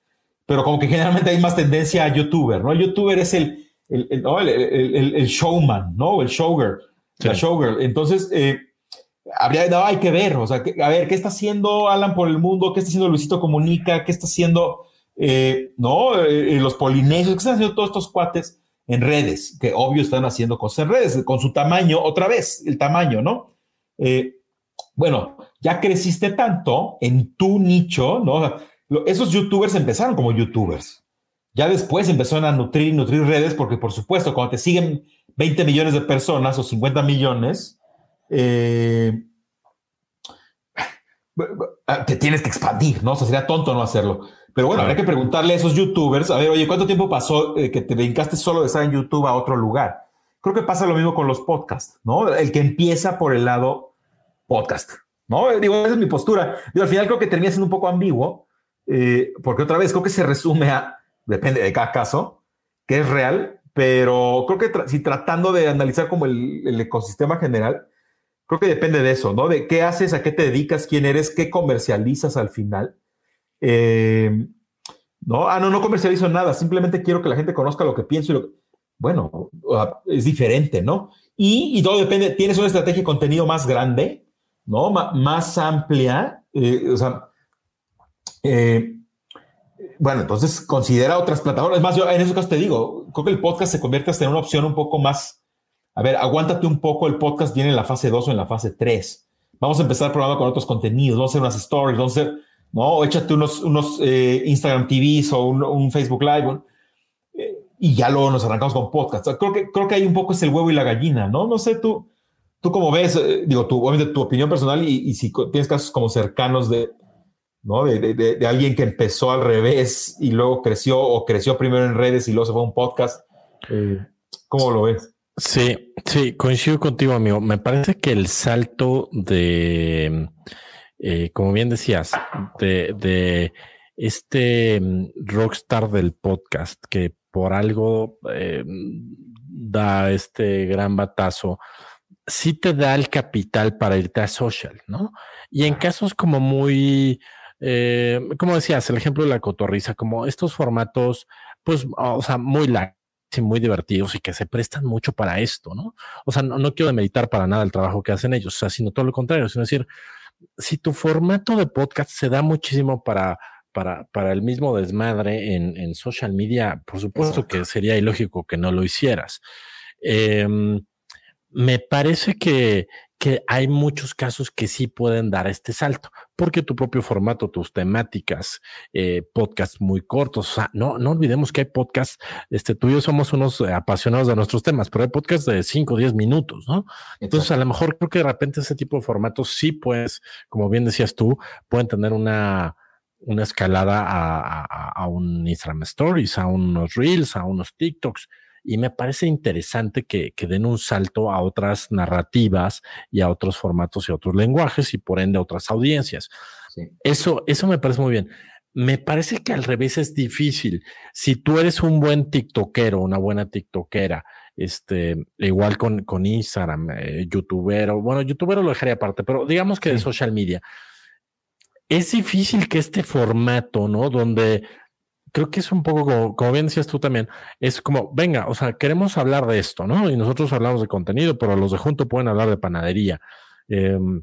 pero como que generalmente hay más tendencia a youtuber, ¿no? El youtuber es el, el, el, showman, ¿no? El showgirl, la showgirl. Entonces, eh, habría, no, hay que ver, o sea, a ver, ¿qué está haciendo Alan por el mundo? ¿Qué está haciendo Luisito Comunica? ¿Qué está haciendo, eh, no? los polinesios, ¿qué están haciendo todos estos cuates? en redes, que obvio están haciendo cosas en redes, con su tamaño, otra vez, el tamaño, ¿no? Eh, bueno, ya creciste tanto en tu nicho, ¿no? Esos youtubers empezaron como youtubers. Ya después empezaron a nutrir y nutrir redes, porque por supuesto, cuando te siguen 20 millones de personas o 50 millones, eh, *sighs* te tienes que expandir, ¿no? O sea, sería tonto no hacerlo. Pero bueno, habría que preguntarle a esos youtubers, a ver, oye, ¿cuánto tiempo pasó eh, que te dedicaste solo de estar en YouTube a otro lugar? Creo que pasa lo mismo con los podcasts, ¿no? El que empieza por el lado podcast, ¿no? Digo, esa es mi postura. Digo, al final creo que termina siendo un poco ambiguo, eh, porque otra vez creo que se resume a, depende de cada caso, que es real, pero creo que si tratando de analizar como el, ecosistema general, creo que depende de eso, ¿no? De qué haces, a qué te dedicas, quién eres, qué comercializas al final eh, no, ah, no, no comercializo nada, simplemente quiero que la gente conozca lo que pienso y lo bueno, es diferente, ¿no? Y, todo depende, tienes una estrategia de contenido más grande, ¿no? más amplia, eh, o sea, eh, bueno, entonces considera otras plataformas. Es más, yo en esos casos te digo, creo que el podcast se convierte hasta en una opción un poco más, a ver, aguántate un poco, el podcast viene en la fase 2 o en la fase 3. Vamos a empezar probando con otros contenidos, vamos a hacer unas stories, vamos a hacer ¿no? Échate unos, unos eh, Instagram TVs o un, Facebook Live eh, y ya luego nos arrancamos con podcast. creo, que, creo que hay un poco es el huevo y la gallina, ¿no? No sé, tú, tú cómo ves, digo, tú, obviamente tu opinión personal y, si tienes casos como cercanos de, ¿no? De, de, de, alguien que empezó al revés y luego creció o creció primero en redes y luego se fue a un podcast. ¿Cómo lo ves? Sí, sí, coincido contigo, amigo. Me parece que el salto de eh, como bien decías, de, este mm, rockstar del podcast que por algo eh, da este gran batazo, sí te da el capital para irte a social, ¿no? Y en casos como muy, eh, como decías, el ejemplo de la cotorriza, como estos formatos, pues, o sea, muy largos y muy divertidos y que se prestan mucho para esto, ¿no? O sea, no, no quiero demeditar para nada el trabajo que hacen ellos, o sea, sino todo lo contrario, sino decir, si tu formato de podcast se da muchísimo para, para, para el mismo desmadre en, en social media, por supuesto que sería ilógico que no lo hicieras. Em, me parece que, que hay muchos casos que sí pueden dar este salto, porque tu propio formato, tus temáticas, eh, podcasts muy cortos, o sea, no, no olvidemos que hay podcasts, este, tú y yo somos unos eh, apasionados de nuestros temas, pero hay podcasts de 5 o 10 minutos, ¿no? Entonces, a lo mejor creo que de repente ese tipo de formatos sí, pues, como bien decías tú, pueden tener una, una escalada a, a, a un Instagram Stories, a unos Reels, a unos TikToks y me parece interesante que, que, den un salto a otras narrativas y a otros formatos y a otros lenguajes y por ende a otras audiencias. Eso, eso me parece muy bien. Me parece que al revés es difícil. Si tú eres un buen tiktokero, una buena tiktokera, este, igual con, con Instagram, eh, youtubero, bueno, youtubero lo dejaría aparte, pero digamos que de social media, es difícil que este formato, ¿no? Donde creo que es un poco como, bien decías tú también, es como, venga, o sea, queremos hablar de esto, ¿no? Y nosotros hablamos de contenido, pero los de junto pueden hablar de panadería. Em,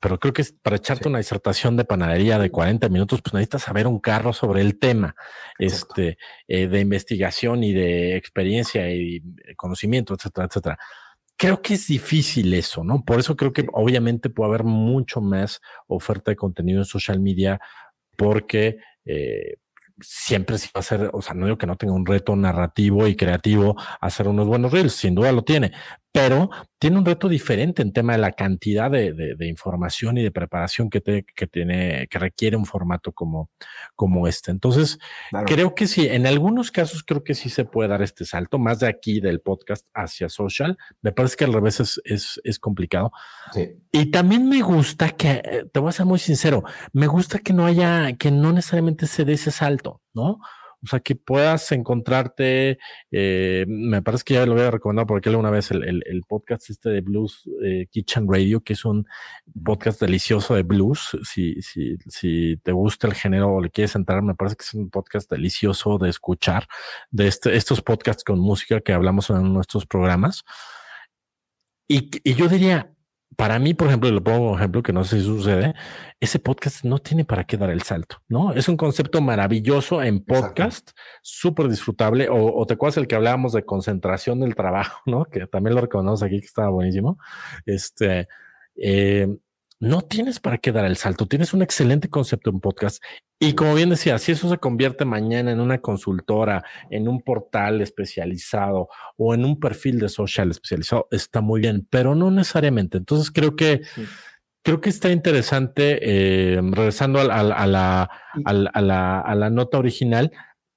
pero creo que para echarte una disertación de panadería de 40 minutos, pues necesitas saber un carro sobre el tema, este, eh, de investigación y de experiencia y conocimiento, etcétera, etcétera. Creo que es difícil eso, ¿no? Por eso creo que obviamente puede haber mucho más oferta de contenido en social media porque eh, siempre sí va a ser, o sea, no digo que no tenga un reto narrativo y creativo hacer unos buenos reels, sin duda lo tiene, pero tiene un reto diferente en tema de la cantidad de, de, información y de preparación que, te, que, tiene, que requiere un formato como, como este. Entonces, creo que sí, en algunos casos creo que sí se puede dar este salto, más de aquí del podcast hacia social. Me parece que al revés es, es, es complicado. Sí. Y también me gusta que, te voy a ser muy sincero, me gusta que no haya, que no necesariamente se dé ese salto, ¿no? O sea, que puedas encontrarte, eh, me parece que ya lo había recomendado por aquí alguna vez el, el, podcast este de Blues eh, Kitchen Radio, que es un podcast delicioso de blues. Si, si, si te gusta el género o le quieres entrar, me parece que es un podcast delicioso de escuchar, de este, estos podcasts con música que hablamos en nuestros programas. Y, y yo diría, para mí, por ejemplo, lo pongo un ejemplo que no sé si sucede, ese podcast no tiene para qué dar el salto, ¿no? Es un concepto maravilloso en podcast, súper disfrutable, o, te acuerdas el que hablábamos de concentración del trabajo, *laughs* ¿no? Que también lo reconocemos aquí, que estaba buenísimo. Este, eh, no tienes para qué dar el salto. Tienes un excelente concepto en podcast. Y como bien decía, si eso se convierte mañana en una consultora, en un portal especializado o en un perfil de social especializado, está muy bien, pero no necesariamente. Entonces creo que creo que está interesante, eh, regresando a, la, a, la, nota original,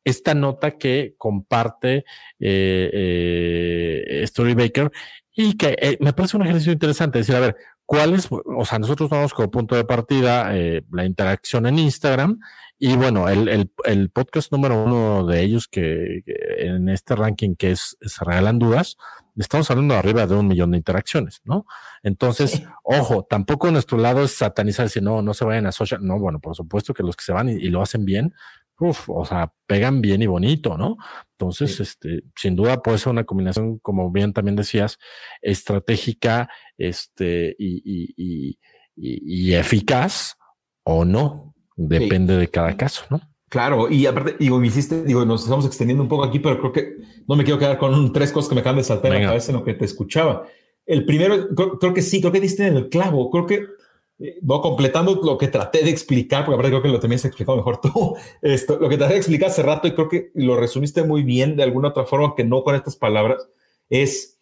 esta nota que comparte eh, eh, Storybaker y que me parece un ejercicio interesante, decir, a ver, ¿Cuáles? O sea, nosotros vamos como punto de partida eh, la interacción en Instagram y bueno, el, el, podcast número uno de ellos que, en este ranking que es Se Regalan Dudas, estamos hablando de arriba de un millón de interacciones, ¿no? Entonces, ojo, tampoco nuestro lado es satanizar si no, no se vayan a social. No, bueno, por supuesto que los que se van y, lo hacen bien, uf, o sea, pegan bien y bonito, ¿no? Entonces, este, sin duda puede ser una combinación, como bien también decías, estratégica, este, y, y, eficaz o no. Depende de cada caso, ¿no? Claro, y aparte, digo, me hiciste, digo, nos estamos extendiendo un poco aquí, pero creo que no me quiero quedar con tres cosas que me acaban de saltar en la cabeza en lo que te escuchaba. El primero, creo, que sí, creo que diste en el clavo. Creo que no, completando lo que traté de explicar, porque aparte creo que lo tenías explicado mejor tú, *laughs* esto, lo que traté de explicar hace rato y creo que lo resumiste muy bien de alguna otra forma, que no con estas palabras, es,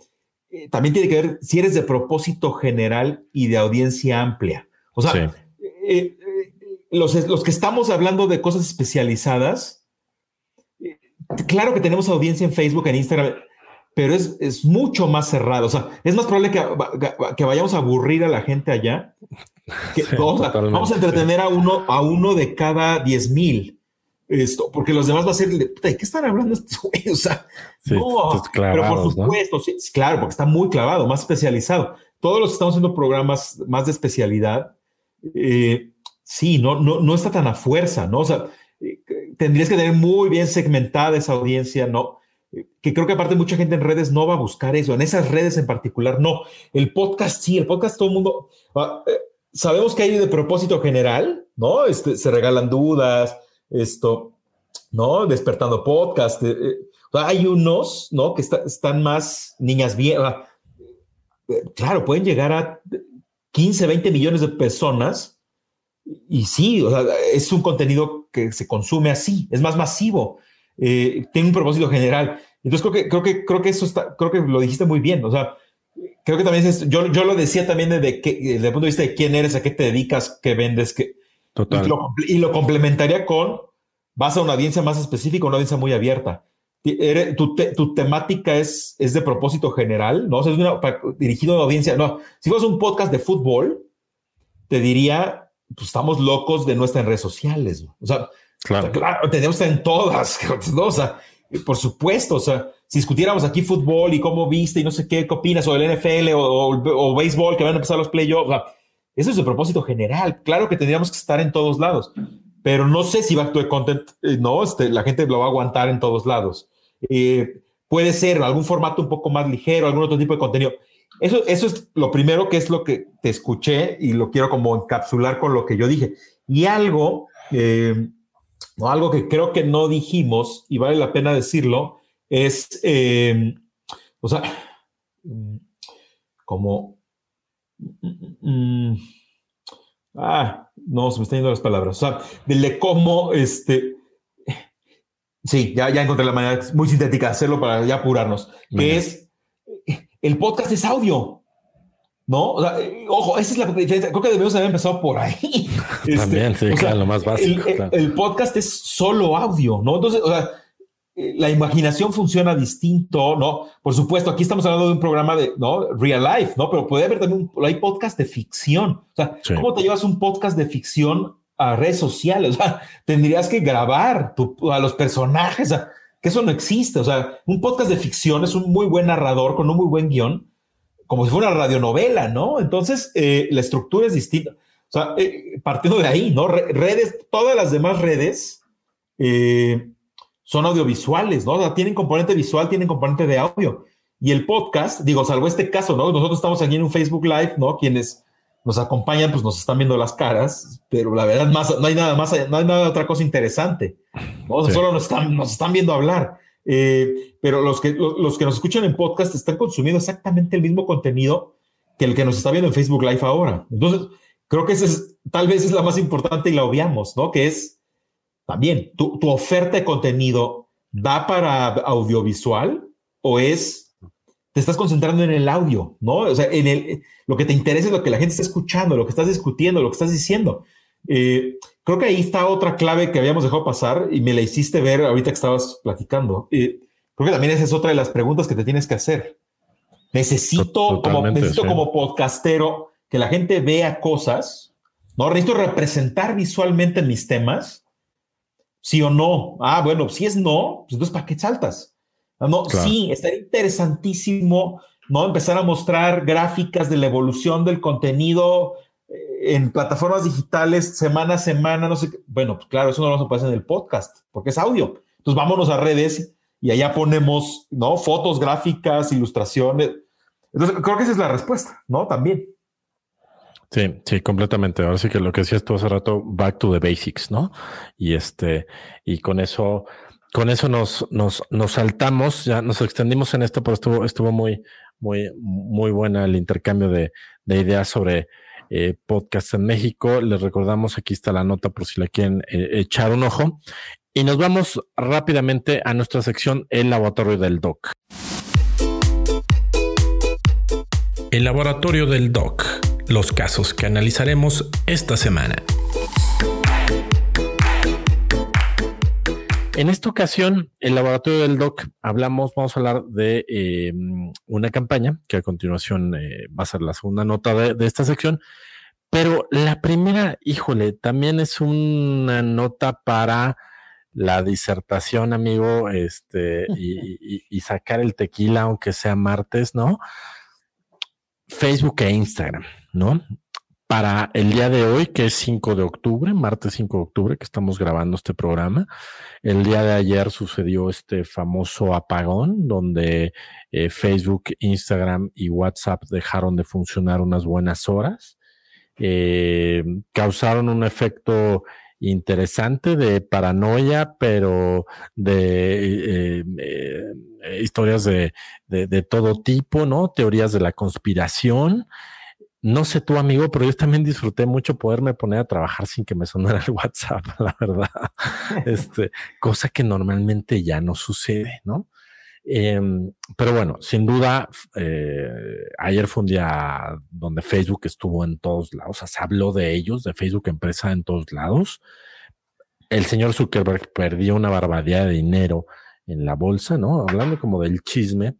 eh, también tiene que ver si eres de propósito general y de audiencia amplia. O sea, eh, eh, los, los, que estamos hablando de cosas especializadas, claro que tenemos audiencia en Facebook, en Instagram, pero es, es mucho más cerrado. O sea, es más probable que, que vayamos a aburrir a la gente allá *laughs* vamos a entretener a uno, a uno de cada diez mil. Esto, porque los demás va a ser de ¿de qué están hablando estos *laughs* O sea, no, pero por supuesto, sí, claro, porque está muy clavado, más especializado. Todos los que estamos haciendo programas más de especialidad, eh, sí, no, no, no está tan a fuerza, ¿no? O sea, eh, tendrías que tener muy bien segmentada esa audiencia, ¿no? Eh, que creo que aparte mucha gente en redes no va a buscar eso, en esas redes en particular, no. El podcast sí, el podcast todo el mundo, ah, sabemos que hay de propósito general, ¿no? Este, se regalan dudas, esto, ¿no? Despertando podcast. Eh, eh, hay unos, ¿no? Que están más niñas bien. Eh, claro, pueden llegar a 15, 20 millones de personas. Y sí, o sea, es un contenido que se consume así, es más masivo, tiene un propósito general. Entonces creo que, creo que, creo que eso está, creo que lo dijiste muy bien. O sea, creo que también es, yo, yo lo decía también desde, que, desde el punto de vista de quién eres, a qué te dedicas, qué vendes, qué, Total. Y, lo, complementaría con, vas a una audiencia más específica, una audiencia muy abierta. Tu, tu, temática es, es de propósito general, ¿no? O sea, es una, dirigido a una audiencia. No, si fueras un podcast de fútbol, te diría, pues estamos locos de no estar en redes sociales. O sea, claro, claro tenemos que estar en todas. *laughs* ¿no? O sea, por supuesto, o sea, si discutiéramos aquí fútbol y cómo viste y no sé qué, qué opinas, o el NFL o, béisbol que van a empezar los playoffs, eso es el propósito general. Claro que tendríamos que estar en todos lados, pero no sé si Back to the Content, eh, no, este, la gente lo va a aguantar en todos lados. Eh, puede ser algún formato un poco más ligero, algún otro tipo de contenido. Eso, eso es lo primero que es lo que te escuché y lo quiero como encapsular con lo que yo dije. Y algo, eh, algo que creo que no dijimos y vale la pena decirlo, es, eh, o sea, como, mm, ah, no, se me están yendo las palabras, o sea, de cómo, este, sí, ya, ya encontré la manera muy sintética de hacerlo para ya apurarnos, que es, el podcast es audio. ¿No? O sea, ojo, esa es la diferencia. Creo que debemos haber empezado por ahí. *laughs* También, sí, este, claro, lo más básico. El, el, podcast es solo audio, ¿no? Entonces, o sea, la imaginación funciona distinto, ¿no? Por supuesto, aquí estamos hablando de un programa de, ¿no? Real life, ¿no? Pero puede haber también, un, hay podcast de ficción. O sea, ¿cómo te llevas un podcast de ficción a redes sociales, *laughs* o sea, tendrías que grabar a los personajes, que eso no existe, o sea, un podcast de ficción es un muy buen narrador con un muy buen guion, como si fuera una radionovela, ¿no? Entonces, eh, la estructura es distinta. O sea, eh, partiendo de ahí, ¿no? Redes, todas las demás redes eh, son audiovisuales, ¿no? O sea, tienen componente visual, tienen componente de audio. Y el podcast, digo, salvo este caso, ¿no? Nosotros estamos aquí en un Facebook Live, ¿no? Quienes nos acompañan, pues nos están viendo las caras, pero la verdad más, no hay nada más, no hay nada otra cosa interesante. Solo nos están, nos están viendo hablar. Eh, pero los que, los, que nos escuchan en podcast están consumiendo exactamente el mismo contenido que el que nos está viendo en Facebook Live ahora. Entonces, creo que esa es, tal vez es la más importante y la obviamos, ¿no? Que es también tu, tu oferta de contenido da para audiovisual o es te estás concentrando en el audio, ¿no? O sea, en el, lo que te interesa es lo que la gente está escuchando, lo que estás discutiendo, lo que estás diciendo. Eh, creo que ahí está otra clave que habíamos dejado pasar y me la hiciste ver ahorita que estabas platicando. Eh, creo que también esa es otra de las preguntas que te tienes que hacer. Necesito, como, necesito como podcastero que la gente vea cosas, ¿no? Necesito representar visualmente mis temas, sí o no. Ah, bueno, si es no, pues entonces ¿para qué saltas? No, sí, estaría interesantísimo, ¿no? Empezar a mostrar gráficas de la evolución del contenido en plataformas digitales semana a semana, no sé qué. Bueno, pues claro, eso no lo vamos a poder hacer en el podcast, porque es audio. Entonces vámonos a redes y allá ponemos, ¿no? Fotos, gráficas, ilustraciones. Entonces, creo que esa es la respuesta, ¿no? También. Sí, sí, completamente. Ahora sí que lo que decías tú hace rato, back to the basics, ¿no? Y este, y con eso, con eso nos, nos, nos saltamos, ya nos extendimos en esto, pero estuvo, estuvo muy, muy, muy buena el intercambio de, ideas sobre eh, podcast en México. Les recordamos, aquí está la nota por si la quieren eh, echar un ojo. Y nos vamos rápidamente a nuestra sección El Laboratorio del Doc. El Laboratorio del Doc. Los casos que analizaremos esta semana. En esta ocasión, el laboratorio del DOC, hablamos, vamos a hablar de eh, una campaña que a continuación eh, va a ser la segunda nota de, esta sección. Pero la primera, híjole, también es una nota para la disertación, amigo, este, y, *laughs* sacar el tequila, aunque sea martes, ¿no? Facebook e Instagram, ¿no? Para el día de hoy, que es 5 de octubre, martes 5 de octubre, que estamos grabando este programa. El día de ayer sucedió este famoso apagón donde eh, Facebook, Instagram y WhatsApp dejaron de funcionar unas buenas horas. Eh, causaron un efecto interesante de paranoia, pero de eh, historias de, de todo tipo, ¿no? Teorías de la conspiración. No sé tú, amigo, pero yo también disfruté mucho poderme poner a trabajar sin que me sonara el WhatsApp, *laughs* la verdad. este, cosa que normalmente ya no sucede, ¿no? Em, pero bueno, sin duda, eh, ayer fue un día donde Facebook estuvo en todos lados, o sea, se habló de ellos, de Facebook empresa en todos lados. El señor Zuckerberg perdió una barbaridad de dinero en la bolsa, ¿no? Hablando como del chisme.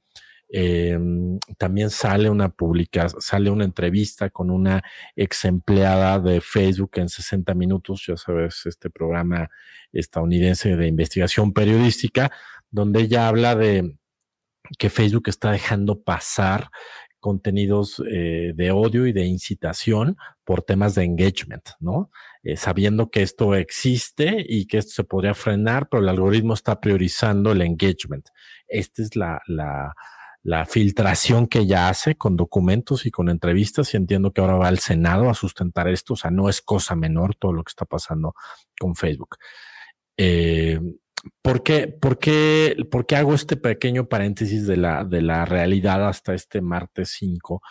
Em, también sale una publicación, sale una entrevista con una ex empleada de Facebook en 60 minutos, ya sabes, este programa estadounidense de investigación periodística, donde ella habla de que Facebook está dejando pasar contenidos eh, de odio y de incitación por temas de engagement, ¿no? Eh, sabiendo que esto existe y que esto se podría frenar, pero el algoritmo está priorizando el engagement. Esta es la, la, la filtración que ella hace con documentos y con entrevistas y entiendo que ahora va al Senado a sustentar esto, o sea, no es cosa menor todo lo que está pasando con Facebook. Eh, ¿por, qué, por, qué, ¿Por qué hago este pequeño paréntesis de la, de la realidad hasta este martes 5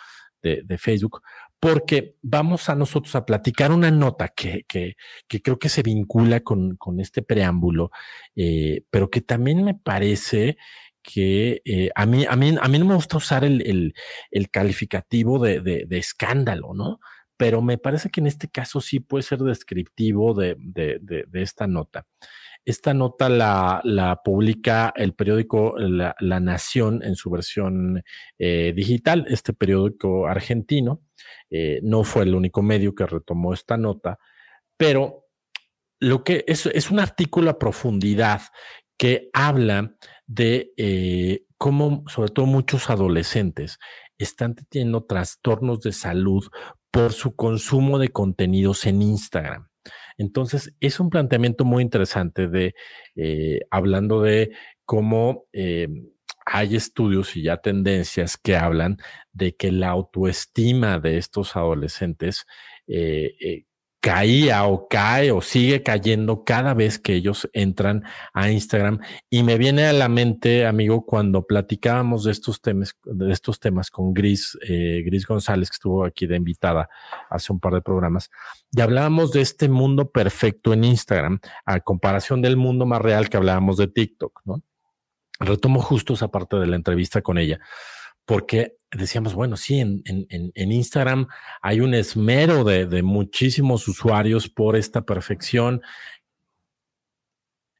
de, de Facebook? Porque vamos a nosotros a platicar una nota que, que, que creo que se vincula con, con este preámbulo, eh, pero que también me parece que eh, a, mí, a, mí, a mí no me gusta usar el, el, calificativo de, de, escándalo, ¿no? Pero me parece que en este caso sí puede ser descriptivo de, de esta nota. Esta nota la, la publica el periódico la, la, Nación en su versión eh, digital, este periódico argentino. Eh, no fue el único medio que retomó esta nota, pero lo que es, es un artículo a profundidad que habla de eh, cómo, sobre todo muchos adolescentes, están teniendo trastornos de salud por su consumo de contenidos en Instagram. Entonces, es un planteamiento muy interesante de, eh, hablando de cómo eh, hay estudios y ya tendencias que hablan de que la autoestima de estos adolescentes caía o cae o sigue cayendo cada vez que ellos entran a Instagram. Y me viene a la mente, amigo, cuando platicábamos de estos temas, de estos temas con Gris, eh, Gris González, que estuvo aquí de invitada hace un par de programas, y hablábamos de este mundo perfecto en Instagram, a comparación del mundo más real que hablábamos de TikTok, ¿no? Retomo justo esa parte de la entrevista con ella porque decíamos, bueno, sí, en, Instagram hay un esmero de, muchísimos usuarios por esta perfección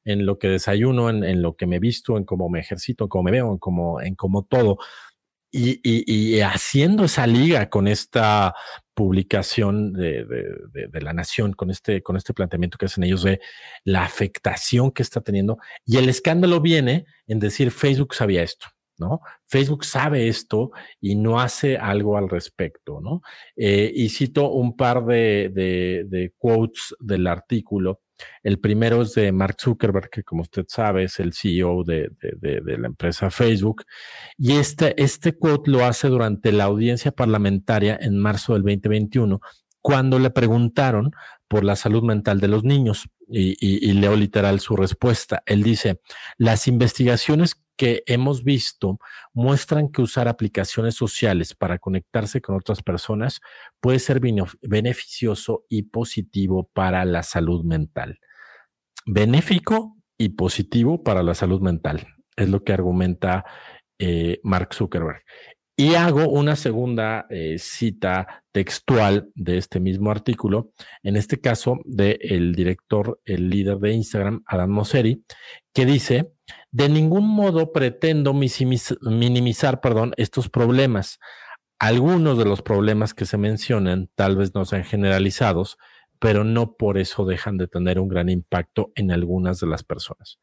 en lo que desayuno, en, lo que me visto, en cómo me ejercito, en cómo me veo, en cómo, en cómo todo. Y, haciendo esa liga con esta publicación de, de, la nación, con este, con este planteamiento que hacen ellos de la afectación que está teniendo. Y el escándalo viene en decir Facebook sabía esto. ¿No? Facebook sabe esto y no hace algo al respecto, ¿no? Eh, y cito un par de, quotes del artículo. El primero es de Mark Zuckerberg, que como usted sabe es el CEO de, la empresa Facebook. Y este, este quote lo hace durante la audiencia parlamentaria en marzo del 2021, cuando le preguntaron por la salud mental de los niños. Y leo literal su respuesta. Él dice, las investigaciones que hemos visto muestran que usar aplicaciones sociales para conectarse con otras personas puede ser beneficioso y positivo para la salud mental. Benéfico y positivo para la salud mental, es lo que argumenta eh, Mark Zuckerberg. Y hago una segunda eh, cita textual de este mismo artículo, en este caso del director, el líder de Instagram, Adam Mosseri, que dice, de ningún modo pretendo minimizar perdón, estos problemas. Algunos de los problemas que se mencionan tal vez no sean generalizados, pero no por eso dejan de tener un gran impacto en algunas de las personas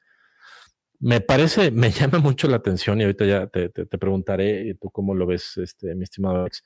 me parece, me *laughs* llama mucho la atención y ahorita ya te, preguntaré tú cómo lo ves, este, mi estimado Alex.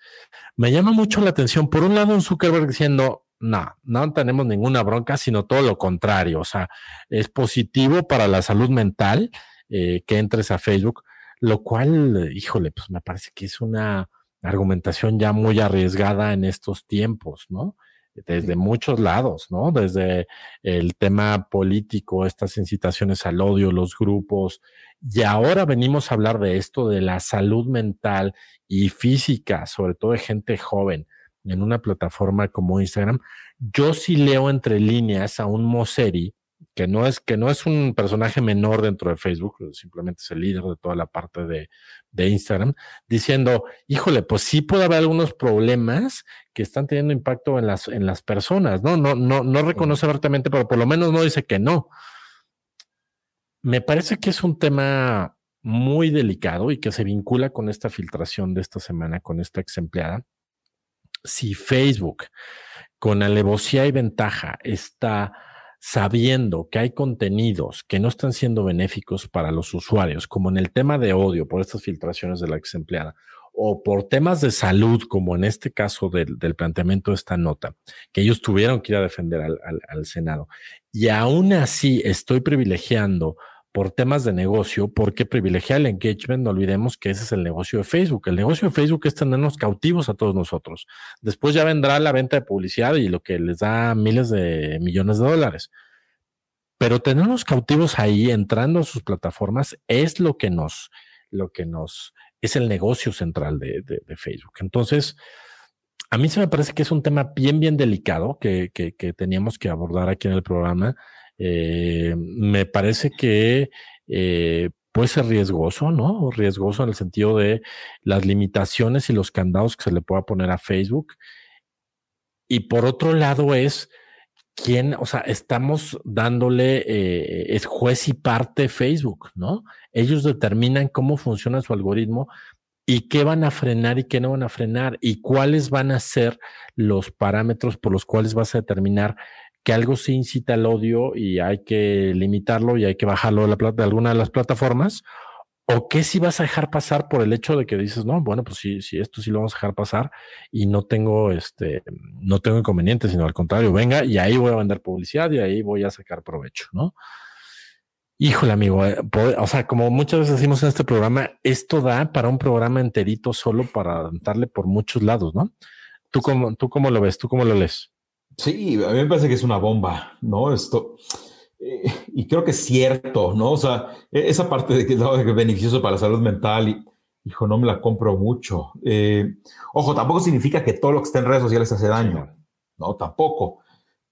Me llama mucho la atención, por un lado, un Zuckerberg diciendo, no, no tenemos ninguna bronca, sino todo lo contrario. O sea, es positivo para la salud mental eh, que entres a Facebook, lo cual, híjole, pues me parece que es una argumentación ya muy arriesgada en estos tiempos, ¿no? Desde muchos lados, ¿no? Desde el tema político, estas incitaciones al odio, los grupos. Y ahora venimos a hablar de esto, de la salud mental y física, sobre todo de gente joven, en una plataforma como Instagram. Yo sí leo entre líneas a un Moseri que no es, que no es un personaje menor dentro de Facebook, simplemente es el líder de toda la parte de, de Instagram, diciendo, híjole, pues sí puede haber algunos problemas que están teniendo impacto en las, en las personas, ¿no? No, no, no reconoce abiertamente, pero por lo menos no dice que no. Me parece que es un tema muy delicado y que se vincula con esta filtración de esta semana, con esta ex empleada. Si Facebook, con alevosía y ventaja, está sabiendo que hay contenidos que no están siendo benéficos para los usuarios, como en el tema de odio por estas filtraciones de la ex empleada, o por temas de salud, como en este caso del, planteamiento de esta nota, que ellos tuvieron que ir a defender al, al Senado. Y aún así estoy privilegiando por temas de negocio, porque privilegiar el engagement, no olvidemos que ese es el negocio de Facebook. El negocio de Facebook es tenernos cautivos a todos nosotros. Después ya vendrá la venta de publicidad y lo que les da miles de millones de dólares. Pero tenernos cautivos ahí, entrando a sus plataformas, es lo que nos, lo que nos, es el negocio central de, Facebook. Entonces, a mí se me parece que es un tema bien, bien delicado que, que, que teníamos que abordar aquí en el programa eh, me parece que eh, puede ser riesgoso, ¿no? Riesgoso en el sentido de las limitaciones y los candados que se le pueda poner a Facebook. Y por otro lado es quién, o sea, estamos dándole, eh, es juez y parte Facebook, ¿no? Ellos determinan cómo funciona su algoritmo y qué van a frenar y qué no van a frenar y cuáles van a ser los parámetros por los cuales vas a determinar que algo sí incita al odio y hay que limitarlo y hay que bajarlo de, la, de alguna de las plataformas, o qué si vas a dejar pasar por el hecho de que dices, no, bueno, pues sí, sí, esto sí lo vamos a dejar pasar y no tengo, este, no tengo inconveniente, sino al contrario, venga y ahí voy a vender publicidad y ahí voy a sacar provecho, ¿no? Híjole, amigo, eh, o sea, como muchas veces decimos en este programa, esto da para un programa enterito solo para darle por muchos lados, ¿no? ¿Tú cómo, ¿Tú cómo lo ves? ¿Tú cómo lo lees? Sí, a mí me parece que es una bomba, ¿no? Esto, eh, y creo que es cierto, ¿no? O sea, e, esa parte de que es beneficioso para la salud mental y, hijo, no me la compro mucho. Eh, ojo, tampoco significa que todo lo que está en redes sociales hace daño, ¿no? Tampoco.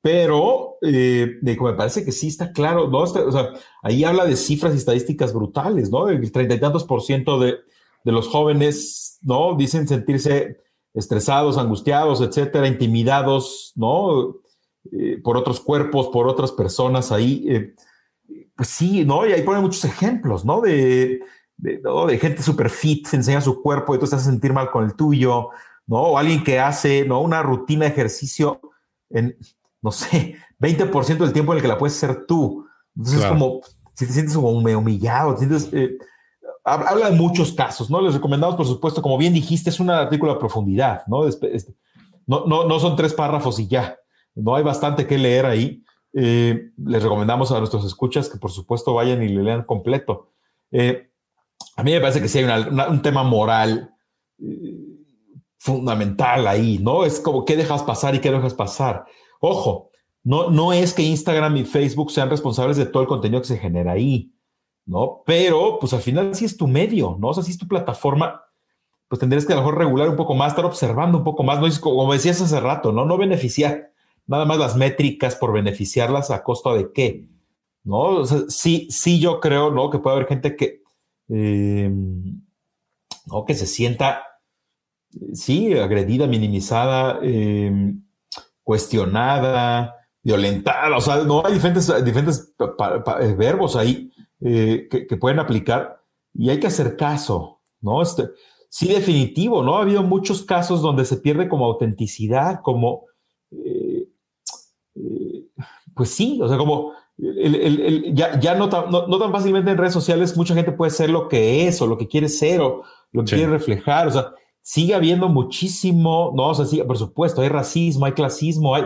Pero eh, me parece que sí está claro, ¿no? Este, o sea, ahí habla de cifras y estadísticas brutales, ¿no? El treinta y tantos por ciento de, de, los jóvenes, ¿no? Dicen sentirse estresados, angustiados, etcétera, intimidados, ¿no? Eh, por otros cuerpos, por otras personas ahí. Eh, pues sí, ¿no? Y ahí ponen muchos ejemplos, ¿no? De, de, de gente super fit, se enseña su cuerpo y tú estás a sentir mal con el tuyo, ¿no? O alguien que hace, ¿no? Una rutina de ejercicio en no sé, 20% del tiempo en el que la puedes hacer tú. Entonces es como, si te sientes como humillado, sientes, eh, habla de muchos casos, ¿no? Les recomendamos, por supuesto, como bien dijiste, es un artículo a profundidad, ¿no? no, no, no son tres párrafos y ya, no hay bastante que leer ahí. Eh, les recomendamos a nuestros escuchas que por supuesto vayan y le lean completo. Eh, a mí me parece que sí hay un tema moral fundamental ahí, ¿no? Es como qué dejas pasar y qué dejas pasar. Ojo, no, no es que Instagram y Facebook sean responsables de todo el contenido que se genera ahí, ¿no? Pero, pues al final sí es tu medio, ¿no? O sea, sí es tu plataforma, pues tendrías que a lo mejor regular un poco más, estar observando un poco más, ¿no? Como decías hace rato, ¿no? No beneficiar nada más las métricas por beneficiarlas a costa de qué, ¿no? O sea, sí, sí yo creo, ¿no? Que puede haber gente que, eh, ¿no? Que se sienta, sí, agredida, minimizada, eh, cuestionada, violentada, o sea, no hay diferentes, diferentes eh, verbos ahí eh, que, pueden aplicar y hay que hacer caso, ¿no? Este, sí, definitivo, ¿no? Ha habido muchos casos donde se pierde como autenticidad, como, eh, pues sí, o sea, como ya, no, tan, no, tan fácilmente en redes sociales mucha gente puede ser lo que es o lo que quiere ser o lo que quiere reflejar, o sea, sigue habiendo muchísimo, no, o sea, sí, por supuesto, hay racismo, hay clasismo, hay,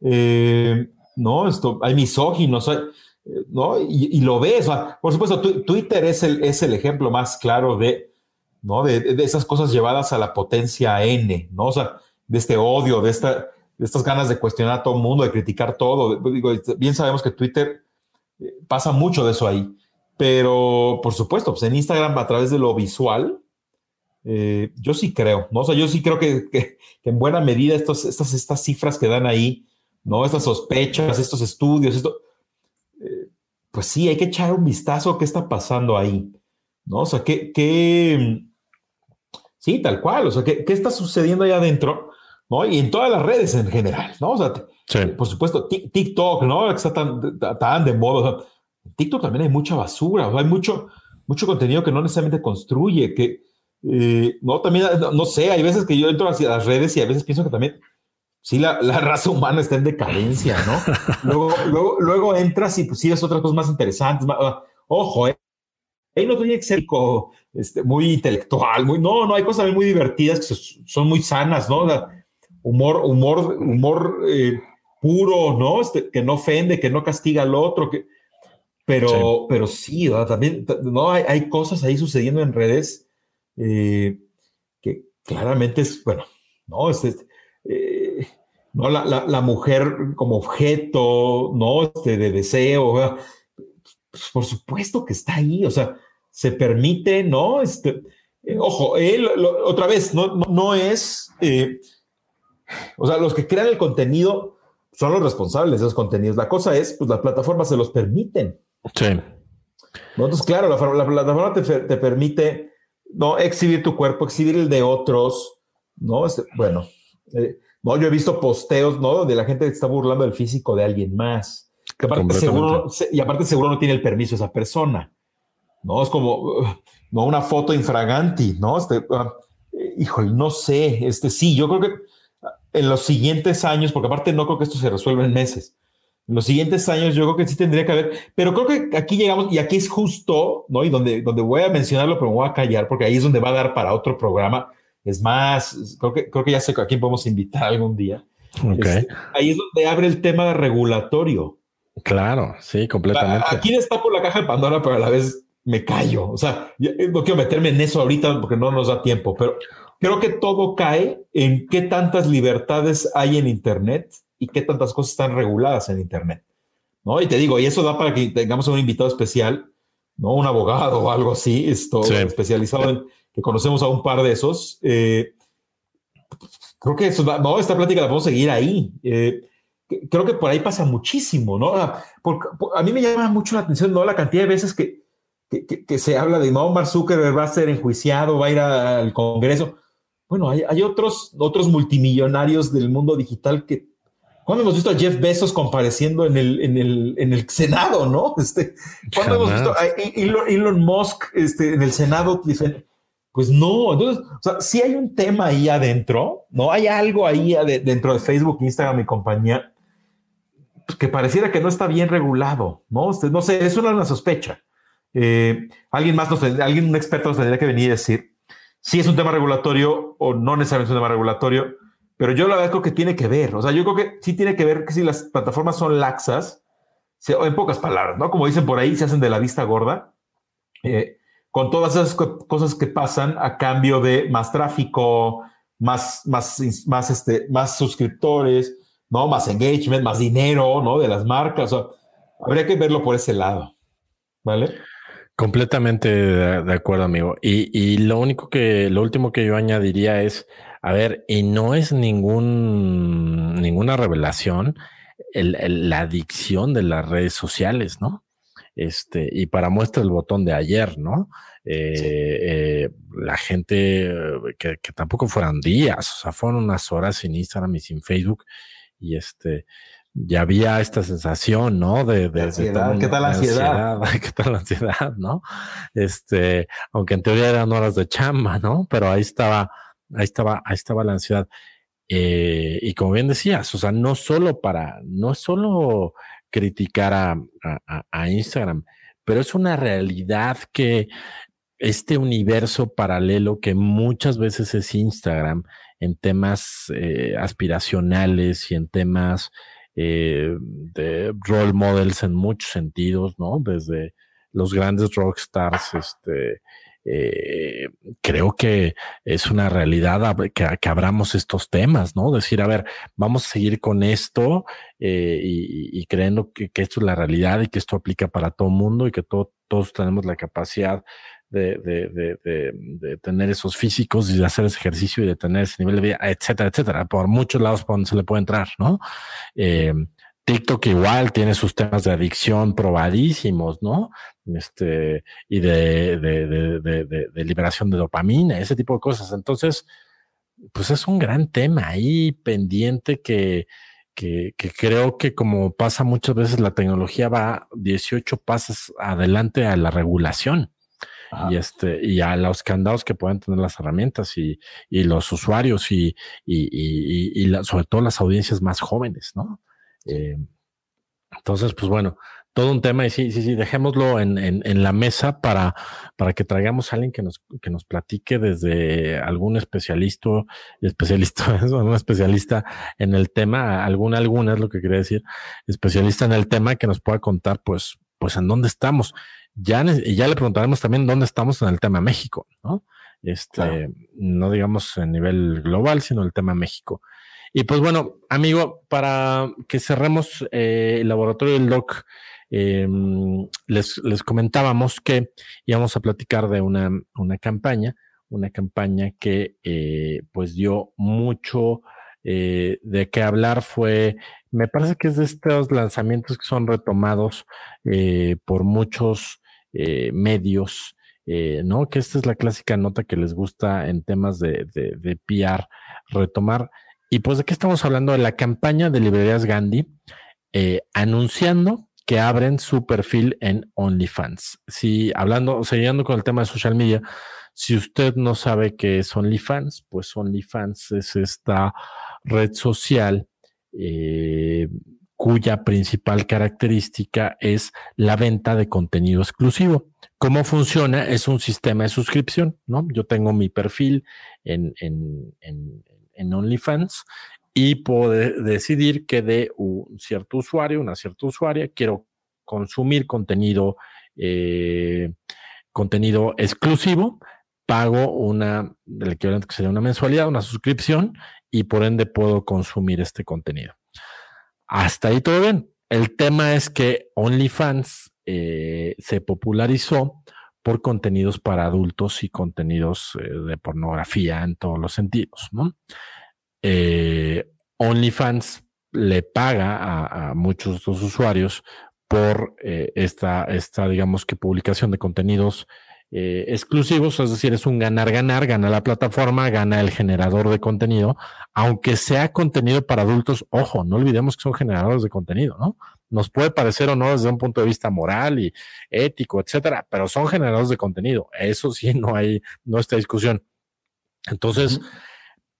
eh, no, esto, hay misóginos, hay, ¿no? Y, lo ves, por supuesto, Twitter es el, es el ejemplo más claro de, ¿no? De, esas cosas llevadas a la potencia N, ¿no? O sea, de este odio, de, esta, de estas ganas de cuestionar a todo el mundo, de criticar todo. Digo, bien sabemos que Twitter eh, pasa mucho de eso ahí, pero por supuesto, pues en Instagram a través de lo visual, eh, yo sí creo, ¿no? O sea, yo sí creo que, en buena medida estas, estas cifras que dan ahí, ¿no? Estas sospechas, estos estudios, esto, pues sí, hay que echar un vistazo a qué está pasando ahí, ¿no? O sea, qué, sí, tal cual, o sea, qué, está sucediendo ahí adentro, ¿no? Y en todas las redes en general, ¿no? O sea, por supuesto, TikTok, ¿no? Que está tan, tan de moda, en TikTok también hay mucha basura, hay mucho, mucho contenido que no necesariamente construye, que eh, no, también, no, sé, hay veces que yo entro hacia las redes y a veces pienso que también, sí, la, raza humana está en decadencia, ¿no? *laughs* luego, luego, entras y pues sí, es otras cosas más interesantes. Ah, ojo, ¿eh? Ahí no que ser este, muy intelectual, muy, no, no, hay cosas muy divertidas que son muy sanas, ¿no? humor, humor, humor eh, puro, ¿no? Este, que no ofende, que no castiga al otro, que, pero, sí. pero sí, también, no, hay, hay, cosas ahí sucediendo en redes eh, que claramente es, bueno, no, es, eh, no la, la, mujer como objeto, no, este, de deseo, pues por supuesto que está ahí, o sea, se permite, ¿no? Este, eh, ojo, él, otra vez, no, no, es, o sea, los que crean el contenido son los responsables de esos contenidos. La cosa es, pues las plataformas se los permiten. Sí. Entonces, claro, la, plataforma te, te permite no exhibir tu cuerpo, exhibir el de otros, ¿no? Este, bueno, eh, no, yo he visto posteos, ¿no? Donde la gente está burlando del físico de alguien más. Que aparte seguro, y aparte seguro no tiene el permiso esa persona, ¿no? Es como, no una foto infraganti, ¿no? Este, uh, híjole, no sé, este sí, yo creo que en los siguientes años, porque aparte no creo que esto se resuelva en meses, En los siguientes años yo creo que sí tendría que haber, pero creo que aquí llegamos y aquí es justo, ¿no? Y donde, donde voy a mencionarlo, pero me voy a callar porque ahí es donde va a dar para otro programa. Es más, creo que, creo que ya sé a quién podemos invitar algún día. Okay. ahí es donde abre el tema regulatorio. Claro, sí, completamente. Aquí está por la caja de Pandora, pero a la vez me callo. O sea, no quiero meterme en eso ahorita porque no nos da tiempo, pero creo que todo cae en qué tantas libertades hay en Internet y qué tantas cosas están reguladas en Internet. ¿no? Y te digo, y eso da para que tengamos un invitado especial, ¿no? Un abogado o algo así, esto, especializado en que conocemos a un par de esos. Eh, creo que eso, no, esta plática la podemos seguir ahí. Eh, creo que por ahí pasa muchísimo, ¿no? Porque, a mí me llama mucho la atención, ¿no? La cantidad de veces que, que, se habla de, no, Mark Zuckerberg va a ser enjuiciado, va a ir al Congreso. Bueno, hay, hay otros, otros multimillonarios del mundo digital que ¿Cuándo hemos visto a Jeff Bezos compareciendo en el, en el, en el Senado, no? *laughs* Este, ¿Cuándo hemos visto a Elon, Musk este, en el Senado? Pues no, entonces, o sea, si hay un tema ahí adentro, ¿no? Hay algo ahí dentro de Facebook, Instagram y compañía pues, que pareciera que no está bien regulado, ¿no? No sé, es una, sospecha. Eh, alguien más, alguien, un experto nos tendría que venir y decir si es un tema regulatorio o no necesariamente es un tema regulatorio pero yo la verdad creo que tiene que ver, o sea, yo creo que sí tiene que ver que si las plataformas son laxas, en pocas palabras, ¿no? Como dicen por ahí, se hacen de la vista gorda, eh, con todas esas cosas que pasan a cambio de más tráfico, más, más, más, este, más suscriptores, ¿no? Más engagement, más dinero, ¿no? De las marcas, habría que verlo por ese lado, ¿vale? Completamente de, acuerdo, amigo. Y, y, lo único que, lo último que yo añadiría es, a ver, y no es ningún, ninguna revelación la adicción de las redes sociales, ¿no? Este, y para muestra el botón de ayer, ¿no? Eh, eh, la gente que, tampoco fueran días, o sea, fueron unas horas sin Instagram y sin Facebook, y este, ya había esta sensación, ¿no? De, de, ansiedad. ¿Qué tal la ansiedad? *laughs* ¿Qué tal la ansiedad, no? Este, aunque en teoría eran horas de chamba, ¿no? Pero ahí estaba ahí estaba, ahí estaba la ansiedad. Eh, y como bien decías, o sea, no solo para, no solo criticar a, Instagram, pero es una realidad que este universo paralelo que muchas veces es Instagram en temas eh, aspiracionales y en temas eh, de role models en muchos sentidos, ¿no? Desde los grandes rockstars, este, eh, creo que es una realidad que, abramos estos temas, ¿no? Decir, a ver, vamos a seguir con esto eh, y, creyendo que, esto es la realidad y que esto aplica para todo el mundo y que todos tenemos la capacidad de, de, tener esos físicos y de hacer ese ejercicio y de tener ese nivel de vida, etcétera, etcétera, por muchos lados por donde se le puede entrar, ¿no? Eh, TikTok igual tiene sus temas de adicción probadísimos, ¿no? Este, y de, de, de, de, liberación de dopamina, ese tipo de cosas. Entonces, pues es un gran tema ahí pendiente que, que, que, creo que como pasa muchas veces, la tecnología va 18 pasos adelante a la regulación. Y este, y a los candados que pueden tener las herramientas y, y los usuarios y, y, y, y sobre todo las audiencias más jóvenes, ¿no? Eh, entonces, pues bueno, todo un tema y sí, sí, sí, dejémoslo en, en, la mesa para, para que traigamos a alguien que nos, que nos platique desde algún especialista, *laughs* especialista, un especialista en el tema, alguna, alguna es lo que quería decir, especialista en el tema que nos pueda contar, pues, pues en dónde estamos. Ya, y ya le preguntaremos también dónde estamos en el tema México, ¿no? Este, no digamos a nivel global, sino el tema México. Y pues bueno, amigo, para que cerremos eh, el laboratorio del doc, em, les, les, comentábamos que íbamos a platicar de una, una campaña, una campaña que eh, pues dio mucho eh, de qué hablar. Fue, me parece que es de estos lanzamientos que son retomados por muchos medios. ¿no? Que esta es la clásica nota que les gusta en temas de, de, de PR, retomar y pues, ¿de qué estamos hablando? De la campaña de librerías Gandhi, eh, anunciando que abren su perfil en OnlyFans. Si hablando, o siguiendo con el tema de social media, si usted no sabe qué es OnlyFans, pues OnlyFans es esta red social eh, cuya principal característica es la venta de contenido exclusivo. ¿Cómo funciona? Es un sistema de suscripción, ¿no? Yo tengo mi perfil en, OnlyFans y puedo decidir que de un cierto usuario, una cierta usuaria, quiero consumir contenido, eh, contenido exclusivo, pago una, equivalente que sería una mensualidad, una suscripción, y por ende puedo consumir este contenido. Hasta ahí todo bien. El tema es que OnlyFans eh, se popularizó por contenidos para adultos y contenidos eh, de pornografía en todos los sentidos, ¿no? Eh, OnlyFans le paga a, muchos de los usuarios por esta, esta, digamos que publicación de contenidos eh, exclusivos, es decir, es un ganar-ganar, gana la plataforma, gana el generador de contenido, aunque sea contenido para adultos, ojo, no olvidemos que son generadores de contenido, ¿no? Nos puede parecer o no desde un punto de vista moral y ético, etcétera, pero son generadores de contenido, eso sí, no hay, no está discusión. Entonces,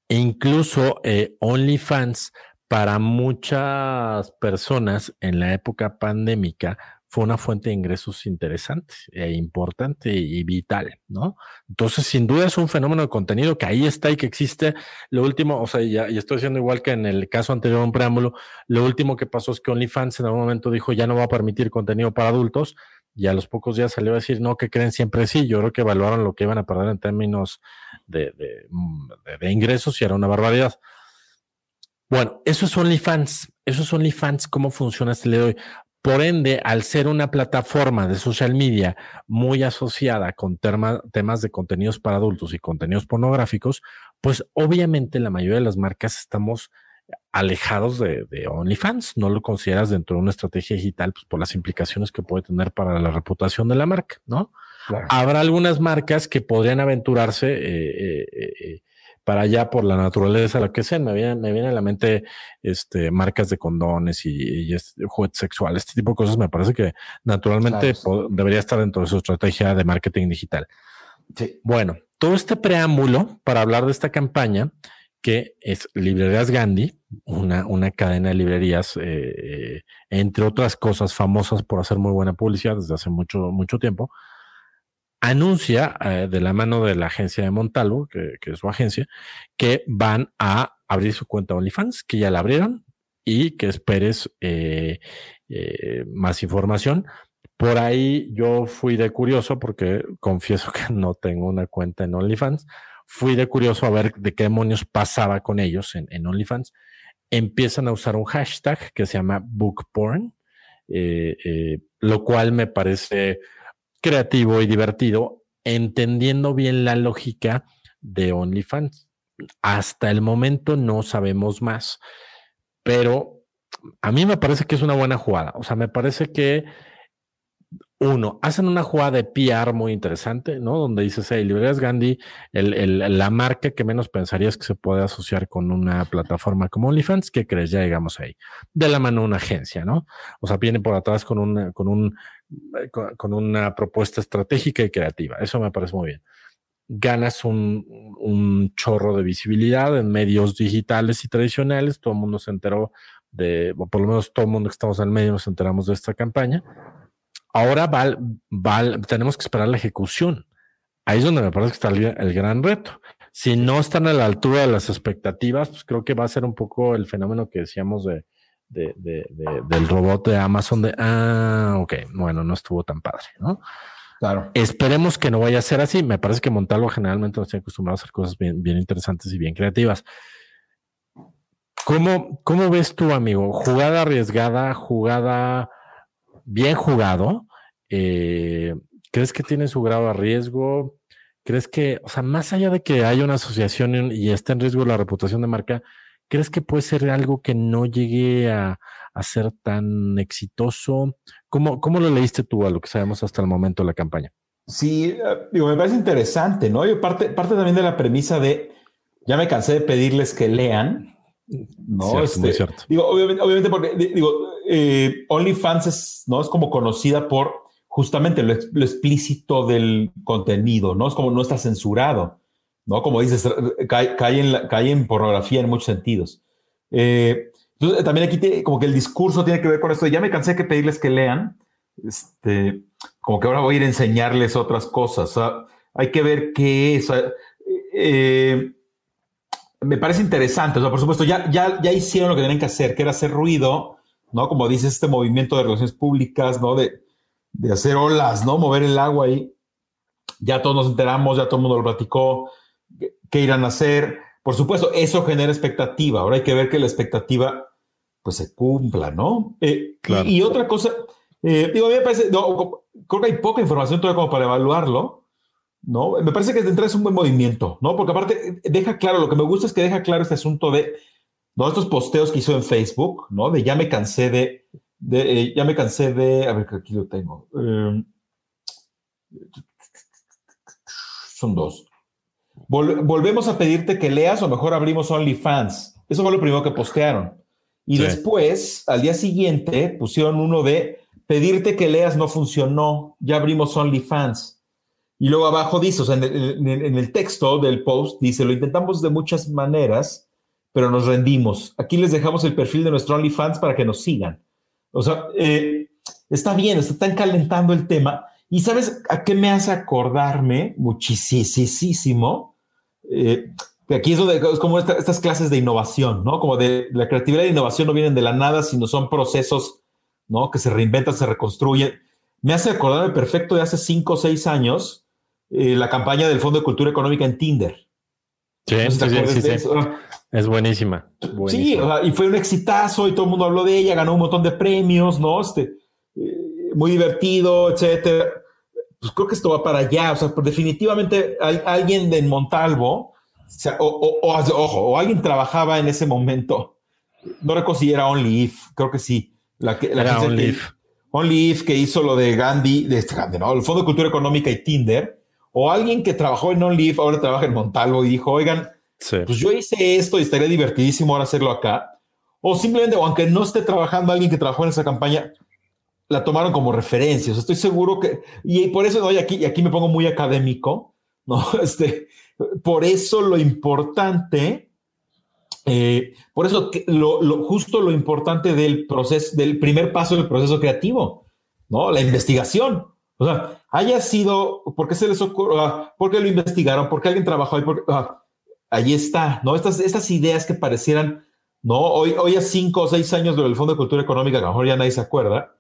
incluso eh, OnlyFans para muchas personas en la época pandémica fue una fuente de ingresos interesante e importante y vital, ¿no? Entonces, sin duda es un fenómeno de contenido que ahí está y que existe. Lo último, o sea, ya, y estoy diciendo igual que en el caso anterior, un preámbulo, lo último que pasó es que OnlyFans en algún momento dijo ya no va a permitir contenido para adultos y a los pocos días salió a decir no, que creen siempre sí. Yo creo que evaluaron lo que iban a perder en términos de, de ingresos y era una barbaridad. Bueno, eso es OnlyFans. Eso es OnlyFans. ¿Cómo funciona este hoy? Por ende, al ser una plataforma de social media muy asociada con temas de contenidos para adultos y contenidos pornográficos, pues obviamente la mayoría de las marcas estamos alejados de, OnlyFans. No lo consideras dentro de una estrategia digital pues, por las implicaciones que puede tener para la reputación de la marca, ¿no? Habrá algunas marcas que podrían aventurarse eh, eh, eh, para allá por la naturaleza, lo que sea. Me viene, me viene a la mente este, marcas de condones y, y juguetes sexuales, este tipo de cosas. Me parece que naturalmente debería estar dentro de su estrategia de marketing digital. Sí. Bueno, todo este preámbulo para hablar de esta campaña que es Librerías Gandhi, una, una cadena de librerías, eh, entre otras cosas famosas por hacer muy buena publicidad desde hace mucho, mucho tiempo, anuncia eh, de la mano de la agencia de Montalvo, que, es su agencia, que van a abrir su cuenta OnlyFans, que ya la abrieron y que esperes eh, eh, más información. Por ahí yo fui de curioso, porque confieso que no tengo una cuenta en OnlyFans. Fui de curioso a ver de qué demonios pasaba con ellos en, en OnlyFans. Empiezan a usar un hashtag que se llama bookporn, lo cual me parece creativo y divertido, entendiendo bien la lógica de OnlyFans. Hasta el momento no sabemos más, pero a mí me parece que es una buena jugada. O sea, me parece que uno, hacen una jugada de PR muy interesante, ¿no? Donde dices, hey, Librerías Gandhi, la marca que menos pensarías que se puede asociar con una plataforma como OnlyFans, ¿qué crees? Ya llegamos ahí. De la mano una agencia, ¿no? O sea, viene por atrás con, un, con, un, con una propuesta estratégica y creativa. Eso me parece muy bien. Ganas un, un chorro de visibilidad en medios digitales y tradicionales. Todo el mundo se enteró de, o por lo menos todo el mundo que estamos el medio nos enteramos de esta campaña Ahora tenemos que esperar la ejecución. Ahí es donde me parece que está el, gran reto. Si no están a la altura de las expectativas, pues creo que va a ser un poco el fenómeno que decíamos de, del robot de Amazon de, ah, ok, bueno, no estuvo tan padre, ¿no? Claro. Esperemos que no vaya a ser así. Me parece que Montalvo generalmente nos tiene acostumbrado a hacer cosas bien, bien interesantes y bien creativas. ¿Cómo, ¿Cómo ves tú, amigo? Jugada arriesgada, jugada bien jugado. Eh, ¿Crees que tiene su grado de riesgo? ¿Crees que, o sea, más allá de que haya una asociación y esté en riesgo la reputación de marca, ¿crees que puede ser algo que no llegue a, ser tan exitoso? ¿Cómo, ¿Cómo, lo leíste tú a lo que sabemos hasta el momento de la campaña? Sí, eh, digo, me parece interesante, ¿no? Yo parte, parte también de la premisa de, ya me cansé de pedirles que lean, ¿no? Este, cierto. Digo, obviamente, porque, digo, eh, OnlyFans es, ¿no? es como conocida por justamente lo, explícito del contenido, ¿no? Es como no está censurado, ¿no? Como dices, cae, en, cae en, pornografía en muchos sentidos. Eh, Entonces, también aquí como que el discurso tiene que ver con esto. Ya me cansé de pedirles que lean. Este, como que ahora voy a ir a enseñarles otras cosas. hay que ver qué es. Eh, me parece interesante. O por supuesto, ya, ya, ya hicieron lo que tenían que hacer, que era hacer ruido, ¿no? Como dice este movimiento de relaciones públicas, ¿no? De, de hacer olas, ¿no? Mover el agua ahí. Ya todos nos enteramos, ya todo el mundo lo platicó, qué irán a hacer. Por supuesto, eso genera expectativa. Ahora hay que ver que la expectativa pues se cumpla, ¿no? Eh, y, otra cosa, eh, digo, a mí me parece, creo que hay poca información todavía como para evaluarlo, ¿no? Me parece que de entrada es un buen movimiento, ¿no? Porque aparte deja claro, lo que me gusta es que deja claro este asunto de ¿no? estos posteos que hizo en Facebook, ¿no? De ya me cansé de, eh, ya me cansé de, a ver, aquí lo tengo. son dos volvemos a pedirte que leas o mejor abrimos OnlyFans. Eso fue lo primero que postearon. Y después, al día siguiente, pusieron uno de pedirte que leas no funcionó, ya abrimos OnlyFans. Y luego abajo dice, o sea, en el, texto del post dice, lo intentamos de muchas maneras, pero nos rendimos. Aquí les dejamos el perfil de nuestro OnlyFans para que nos sigan. O sea, eh, está bien, está tan calentando el tema. ¿Y sabes a qué me hace acordarme muchísimo? Eh, aquí es donde es como estas clases de innovación, ¿no? Como de la creatividad e innovación no vienen de la nada, sino son procesos, ¿no? Que se reinventan, se reconstruyen. Me hace acordarme perfecto de hace cinco o seis años eh, la campaña del Fondo de Cultura Económica en Tinder. Sí, sí, sí, Es buenísima. Sí, y fue un exitazo y todo el mundo habló de ella, ganó un montón de premios, ¿no? Este, eh, muy divertido, etcétera pues creo que esto va para allá. O sea, pues definitivamente hay, alguien de Montalvo, o, ojo, o alguien trabajaba en ese momento. No recuerdo si era Only If, creo que sí. La que, era Only If. Only If que hizo lo de Gandhi, de este Gandhi, ¿no? El Fondo de Cultura Económica y Tinder. O alguien que trabajó en Only If, ahora trabaja en Montalvo y dijo, oigan, pues yo hice esto y estaría divertidísimo ahora hacerlo acá. O simplemente, aunque no esté trabajando alguien que trabajó en esa campaña, la tomaron como referencia. estoy seguro que, y por eso, ¿no? y aquí, y aquí me pongo muy académico, ¿no? *laughs* Este, por eso lo importante, eh, por eso lo, justo lo importante del proceso, del primer paso del proceso creativo, ¿no? La investigación. O sea, haya sido, ¿por qué se les ocurrió? Ah, ¿Por qué lo investigaron? ¿Por qué alguien trabajó ahí? Ah, ahí está, ¿no? Estas, estas ideas que parecieran, ¿no? Hoy, hoy a cinco o seis años del Fondo de Cultura Económica, que a lo mejor ya nadie se acuerda,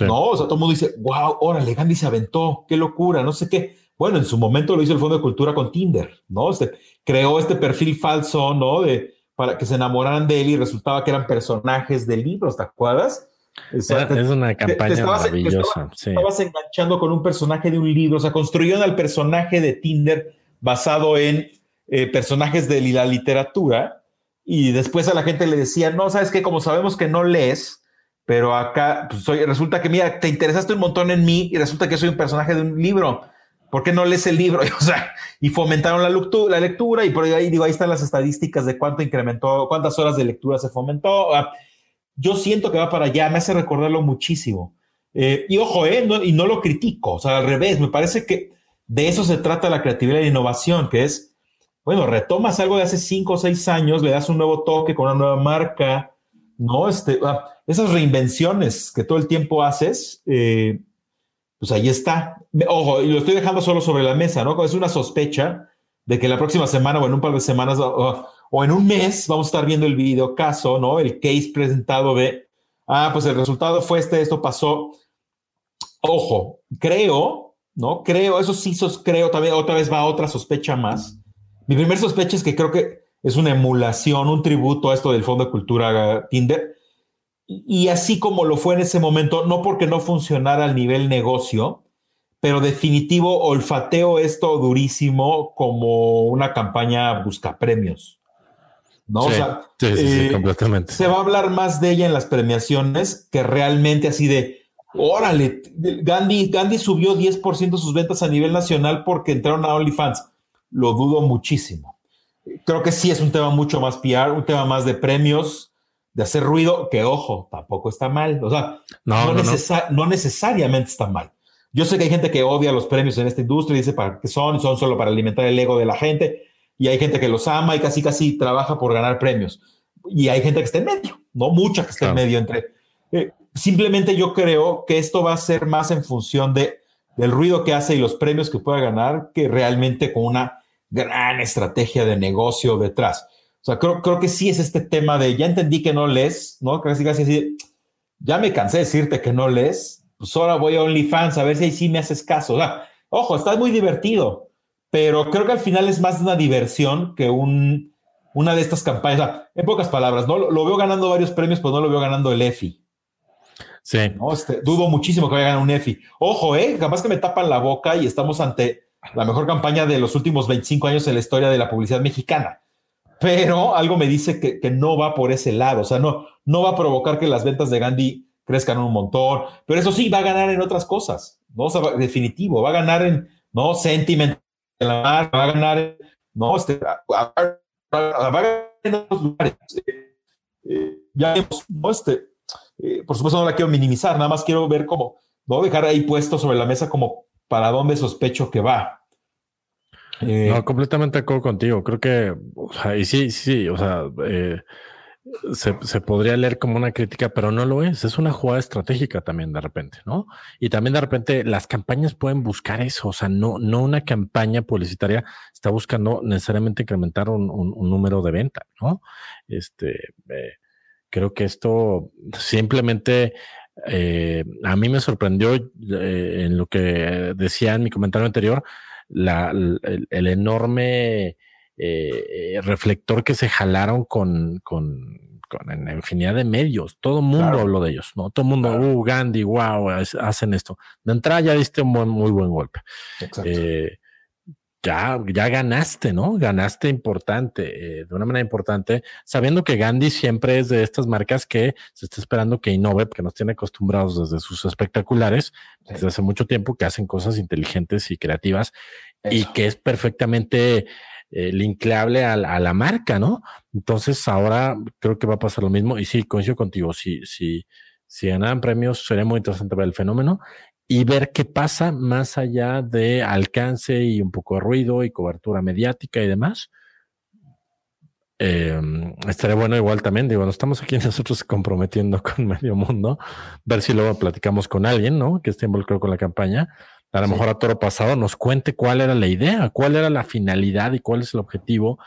no, o sea, todo el mundo dice, wow, órale, Gandhi se aventó, qué locura, no sé qué. Bueno, en su momento lo hizo el Fondo de Cultura con Tinder, ¿no? Este, creó este perfil falso, ¿no? De, para que se enamoraran de él y resultaba que eran personajes de libros, ¿te acuerdas? Es una campaña maravillosa. estabas, enganchando con un personaje de un libro, o sea, construyeron al personaje de Tinder basado en eh, personajes de la literatura y después a la gente le decía, no, sabes qué, como sabemos que no lees, pero acá pues, soy, resulta que, mira, te interesaste un montón en mí y resulta que soy un personaje de un libro. ¿Por qué no lees el libro? *laughs* o sea, y fomentaron la, lectura, la lectura y por ahí digo, ahí están las estadísticas de cuánto incrementó, cuántas horas de lectura se fomentó. Ah, yo siento que va para allá, me hace recordarlo muchísimo. Eh, y ojo, eh, y no lo critico, o sea, al revés, me parece que de eso se trata la creatividad e innovación, que es, bueno, retomas algo de hace cinco o seis años, le das un nuevo toque con una nueva marca, ¿no? Este, ah, esas reinvenciones que todo el tiempo haces, eh, pues ahí está. Ojo, y lo estoy dejando solo sobre la mesa, ¿no? Es una sospecha de que la próxima semana o en un par de semanas o, en un mes vamos a estar viendo el video caso, ¿no? El case presentado de, ah, pues el resultado fue este, esto pasó. Ojo, creo, ¿no? Creo, eso sí, sos, creo, también otra vez va otra sospecha más. Mi primer sospecha es que creo que es una emulación, un tributo a esto del Fondo de Cultura Tinder. Y así como lo fue en ese momento, no porque no funcionara al nivel negocio, pero definitivo olfateo esto durísimo como una campaña busca premios. ¿No? Sí, sí, sí, eh, completamente. Se va a hablar más de ella en las premiaciones que realmente así de, órale, Gandhi, Gandhi subió 10% sus ventas a nivel nacional porque entraron a OnlyFans. Lo dudo muchísimo creo que sí es un tema mucho más PR, un tema más de premios, de hacer ruido, que ojo, tampoco está mal. O sea, no, no, necesariamente está mal. Yo sé que hay gente que odia los premios en esta industria y dice para qué son, son solo para alimentar el ego de la gente. Y hay gente que los ama y casi casi trabaja por ganar premios. y hay gente que está en medio, no mucha que está en medio entre. Eh, simplemente yo creo que esto va a ser más en función de, del ruido que hace y los premios que pueda ganar que realmente con una gran estrategia de negocio detrás. O sea, creo, creo que sí es este tema de ya entendí que no lees, ¿no? Casi casi así, ya me cansé de decirte que no lees, pues ahora voy a OnlyFans a ver si ahí sí me haces caso. O sea, ojo, está muy divertido, pero creo que al final es más una diversión que un, una de estas campañas. en pocas palabras, ¿no? Lo, veo ganando varios premios, pero no lo veo ganando el EFI. Sí. Este, dudo muchísimo que vaya a ganar un EFI. Ojo, ¿eh? Capaz que me tapan la boca y estamos ante la mejor campaña de los últimos 25 años en la historia de la publicidad mexicana. Pero algo me dice que, que no va por ese lado. O sea, no, no va a provocar que las ventas de Gandhi crezcan un montón. Pero eso sí, va a ganar en otras cosas. ¿no? definitivo, va a ganar en, ¿no? Sentiment, va a ganar ¿no? Este, va a ganar en otros lugares. Eh, eh, ya vemos, ¿no? Este, eh, por supuesto no la quiero minimizar, nada más quiero ver cómo, ¿no? Dejar ahí puesto sobre la mesa como para dónde sospecho que va. no, completamente de acuerdo contigo. Creo que, o sea, y sí, sí, o sea, se, podría leer como una crítica, pero no lo es. Es una jugada estratégica también de repente, ¿no? Y también de repente las campañas pueden buscar eso. O sea, no, no una campaña publicitaria está buscando necesariamente incrementar un, número de venta, ¿no? Este, eh, creo que esto simplemente eh, a mí me sorprendió eh, en lo que decía en mi comentario anterior, la, el enorme eh, reflector que se jalaron con, con, en infinidad de medios. Todo el mundo habló de ellos, ¿no? Todo el mundo, uh, Gandhi, wow, hacen esto. De entrada ya diste un muy buen golpe. Eh, ya, ya ganaste, ¿no? Ganaste importante, eh, de una manera importante, sabiendo que Gandhi siempre es de estas marcas que se está esperando que innove, porque nos tiene acostumbrados desde sus espectaculares, desde hace mucho tiempo, que hacen cosas inteligentes y creativas y que es perfectamente eh, linkable a, la marca, ¿no? Entonces ahora creo que va a pasar lo mismo y sí, coincido contigo, si, si, si ganaran premios sería muy interesante ver el fenómeno y ver qué pasa más allá de alcance y un poco de ruido y cobertura mediática y demás. Eh, estaría bueno igual también, digo, nos estamos aquí *laughs* nosotros comprometiendo con medio mundo, ver si luego platicamos con alguien, ¿no? Que esté involucrado con la campaña a lo mejor a toro pasado, nos cuente cuál era la idea, cuál era la finalidad y cuál es el objetivo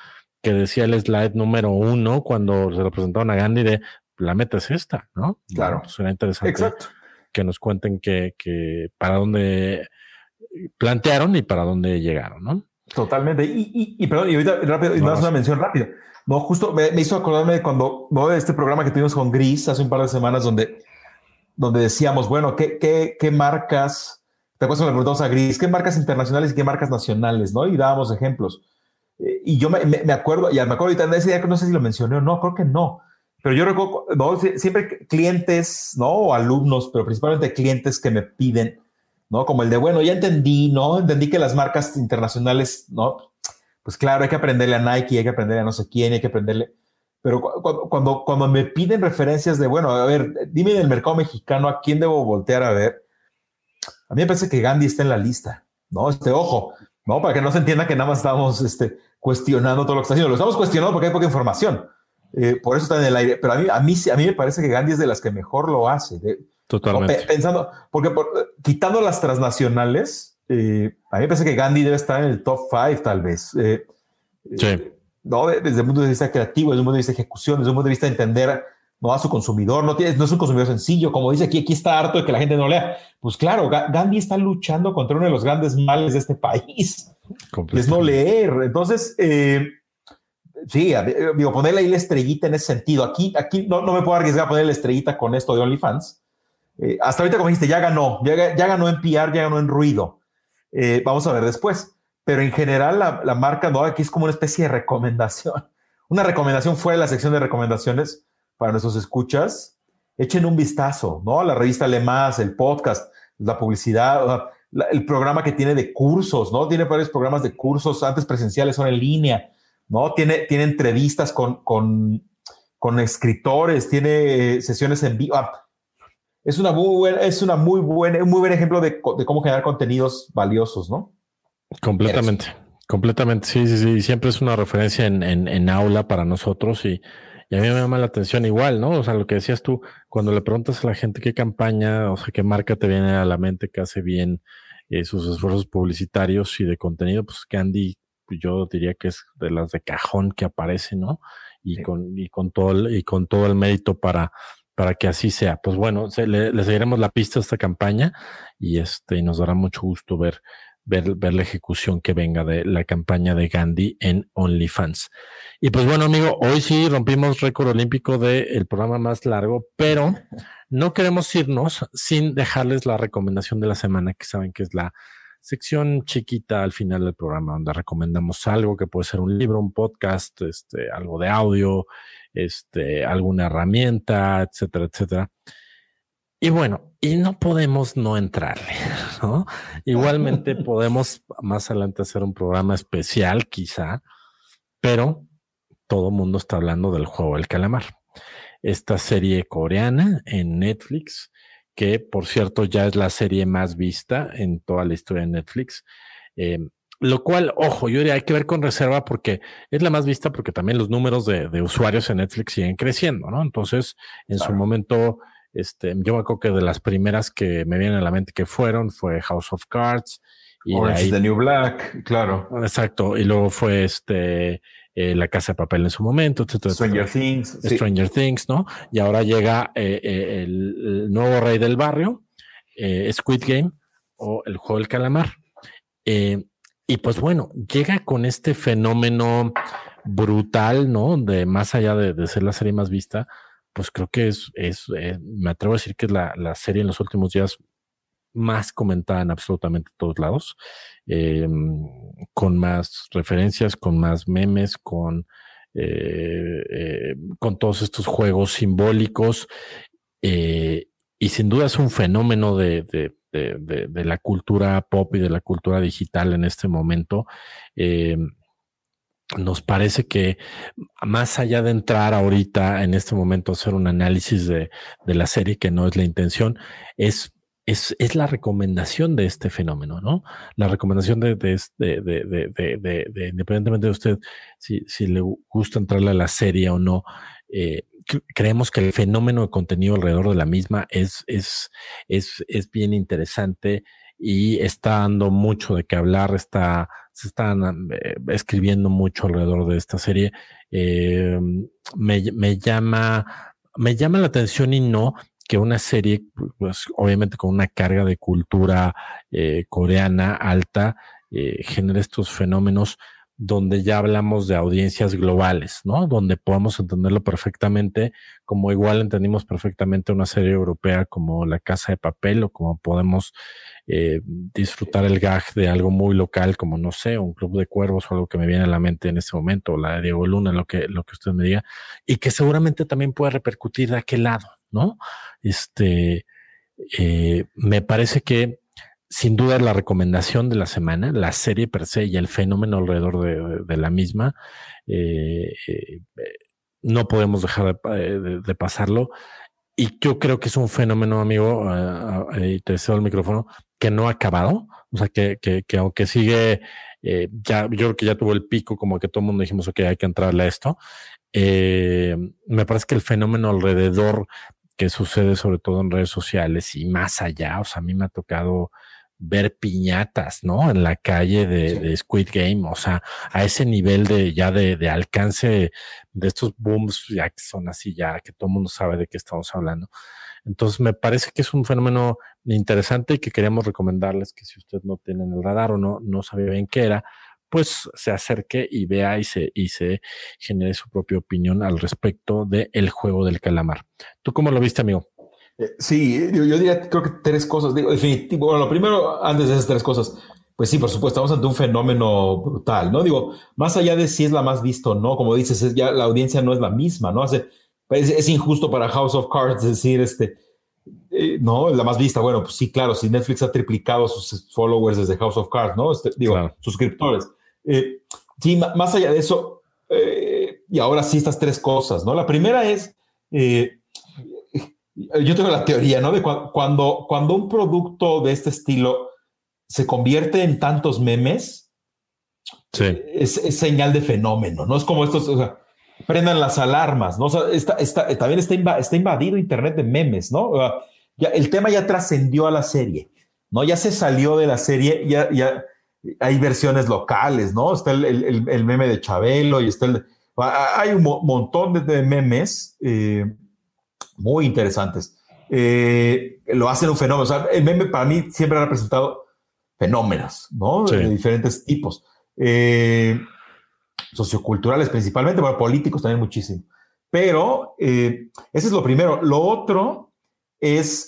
que decía el slide número uno cuando se lo presentaron a Gandhi de la meta es esta, ¿no? Claro. Suena interesante que nos cuenten que, que, para dónde plantearon y para dónde llegaron, ¿no? Totalmente. Y, y, perdón, y ahorita rápido, y una mención rápida. No, justo me, hizo acordarme de cuando, ¿no? De este programa que tuvimos con Gris hace un par de semanas donde, donde decíamos, bueno, ¿qué, qué, qué marcas ¿Te acuerdas cuando le preguntamos a Gris qué marcas internacionales y qué marcas nacionales? ¿no? Y dábamos ejemplos. Eh, y yo me, acuerdo, ya me acuerdo ahorita de ese día que no sé si lo mencioné o no, creo que no. Pero yo recuerdo, siempre clientes, ¿no? O alumnos, pero principalmente clientes que me piden, ¿no? Como el de, bueno, ya entendí, ¿no? Entendí que las marcas internacionales, ¿no? Pues claro, hay que aprenderle a Nike, hay que aprenderle a no sé quién, hay que aprenderle. Pero cuando, cuando, cuando me piden referencias de, bueno, a ver, dime del mercado mexicano, ¿a quién debo voltear a ver? A mí me parece que Gandhi está en la lista, ¿no? Este ojo, ¿no? Para que no se entienda que nada más estamos este, cuestionando todo lo que está haciendo. Lo estamos cuestionando porque hay poca información. Eh, por eso está en el aire. Pero a mí, a mí, a mí me parece que Gandhi es de las que mejor lo hace. Totalmente. Pensando, porque quitando las transnacionales, eh, a mí me parece que Gandhi debe estar en el top 5 tal vez. Eh, sí. ¿no? Desde el punto de vista creativo, desde el punto de vista de ejecución, desde el punto de vista de entender no a su consumidor, no, tiene, no es un consumidor sencillo, como dice aquí, aquí está harto de que la gente no lea. Pues claro, Gandhi está luchando contra uno de los grandes males de este país, es no leer. Entonces, eh, sí, digo, ponerle ahí la estrellita en ese sentido. Aquí, aquí no, no me puedo arriesgar a poner la estrellita con esto de OnlyFans. Eh, hasta ahorita, como dijiste, ya ganó, ya, ya, ganó en PR, ya ganó en ruido. Eh, vamos a ver después. Pero en general, la, la marca no, aquí es como una especie de recomendación. Una recomendación fuera de la sección de recomendaciones para nuestros escuchas, echen un vistazo, ¿no? La revista Le Más, el podcast, la publicidad, el programa que tiene de cursos, ¿no? Tiene varios programas de cursos, antes presenciales, son en línea, ¿no? Tiene, tiene entrevistas con, con, con escritores, tiene sesiones en vivo. Ah, es una muy buena, es una muy buena, un muy buen ejemplo de, cómo generar contenidos valiosos, ¿no? Completamente, completamente, sí, sí, sí. Siempre es una referencia en, en, en aula para nosotros y, Y a mí me llama la atención igual, ¿no? O sea, lo que decías tú, cuando le preguntas a la gente qué campaña, o sea, qué marca te viene a la mente que hace bien eh, sus esfuerzos publicitarios y de contenido, pues Candy, yo diría que es de las de cajón que aparece, ¿no? Y con, y con todo el, y con todo el mérito para, para que así sea. Pues bueno, le, seguiremos la pista a esta campaña y este, y nos dará mucho gusto ver ver, la ejecución que venga de la campaña de Gandhi en OnlyFans. Y pues bueno, amigo, hoy sí rompimos récord olímpico del programa más largo, pero no queremos irnos sin dejarles la recomendación de la semana, que saben que es la sección chiquita al final del programa, donde recomendamos algo que puede ser un libro, un podcast, este, algo de audio, este, alguna herramienta, etcétera, etcétera. Y bueno, y no podemos no entrarle, *laughs* ¿no? Igualmente podemos más adelante hacer un programa especial, quizá, pero todo el mundo está hablando del juego del calamar. Esta serie coreana en Netflix, que por cierto ya es la serie más vista en toda la historia de Netflix. Em, lo cual, ojo, yo diría hay que ver con reserva porque es la más vista porque también los números de, usuarios en Netflix siguen creciendo, ¿no? Entonces, en su momento este, yo me acuerdo que de las primeras que me vienen a la mente que fueron fue House of Cards. Y Orange the New Black, claro. Exacto. Y luego fue este eh, La Casa de Papel en su momento, Stranger Things. Stranger Things, ¿no? Y ahora llega eh, eh, el, nuevo rey del barrio, Squid Game o El Juego del Calamar. y pues bueno, llega con este fenómeno brutal, ¿no? De más allá de ser la serie más vista, pues creo que es, es me atrevo a decir que es la, la, serie en los últimos días más comentada en absolutamente todos lados, em, con más referencias, con más memes, con, eh, eh, con todos estos juegos simbólicos. y sin duda es un fenómeno de, de, de, de, la cultura pop y de la cultura digital en este momento. Em, nos parece que más allá de entrar ahorita en este momento a hacer un análisis de, la serie, que no es la intención, es, es, es, la recomendación de este fenómeno, ¿no? La recomendación de, de, de independientemente de usted, si, si, le gusta entrarle a la serie o no, eh, creemos que el fenómeno de contenido alrededor de la misma es, es, es, es bien interesante y está dando mucho de qué hablar, está, se están eh, escribiendo mucho alrededor de esta serie. Eh, me, me, llama, me llama la atención y no que una serie, pues obviamente con una carga de cultura eh, coreana alta, genere estos fenómenos donde ya hablamos de audiencias globales, ¿no? Donde podamos entenderlo perfectamente, como igual entendimos perfectamente una serie europea como La Casa de Papel o como podemos eh, disfrutar el gag de algo muy local como, no sé, un club de cuervos o algo que me viene a la mente en este momento, o la de Diego Luna, lo que, lo que usted me diga, y que seguramente también puede repercutir de aquel lado, ¿no? Este, eh, me parece que sin duda la recomendación de la semana, la serie per se y el fenómeno alrededor de, la misma. Eh, eh, no podemos dejar de, pasarlo. Y yo creo que es un fenómeno, amigo, y te cedo el micrófono, que no ha acabado. O sea, que, que, aunque sigue, ya, yo creo que ya tuvo el pico, como que todo el mundo dijimos, ok, hay que entrarle a esto. me parece que el fenómeno alrededor que sucede sobre todo en redes sociales y más allá, o sea, a mí me ha tocado ver piñatas, ¿no? En la calle de, Squid Game, o sea, a ese nivel de ya de, alcance de estos booms, ya que son así, ya que todo el mundo sabe de qué estamos hablando. Entonces, me parece que es un fenómeno interesante y que queríamos recomendarles que si usted no tiene en el radar o no, no sabía bien qué era, pues se acerque y vea y se, y se genere su propia opinión al respecto del el juego del calamar. ¿Tú cómo lo viste, amigo? Eh, sí, yo, diría, creo que tres cosas. Digo, definitivo. Bueno, lo primero, antes de esas tres cosas, pues sí, por supuesto, estamos ante un fenómeno brutal, ¿no? Digo, más allá de si es la más visto o no, como dices, es ya la audiencia no es la misma, ¿no? Hace, pues, es, injusto para House of Cards decir, este, eh, no, la más vista. Bueno, pues sí, claro, si Netflix ha triplicado sus followers desde House of Cards, ¿no? Este, digo, suscriptores. Eh, sí, más allá de eso, y ahora sí, estas tres cosas, ¿no? La primera es, yo tengo la teoría, ¿no? De cuando, cuando un producto de este estilo se convierte en tantos memes, es, señal de fenómeno, ¿no? Es como estos, o sea, prendan las alarmas, ¿no? O sea, está, está, también está, está invadido Internet de memes, ¿no? Ya, el tema ya trascendió a la serie, ¿no? Ya se salió de la serie, ya, ya hay versiones locales, ¿no? Está el, el, el meme de Chabelo y está el... Hay un montón de, memes eh, muy interesantes. Eh, lo hacen un fenómeno. O sea, el meme para mí siempre ha representado fenómenos, ¿no? De diferentes tipos. Eh, socioculturales principalmente, pero políticos también muchísimo. Pero ese es lo primero. Lo otro es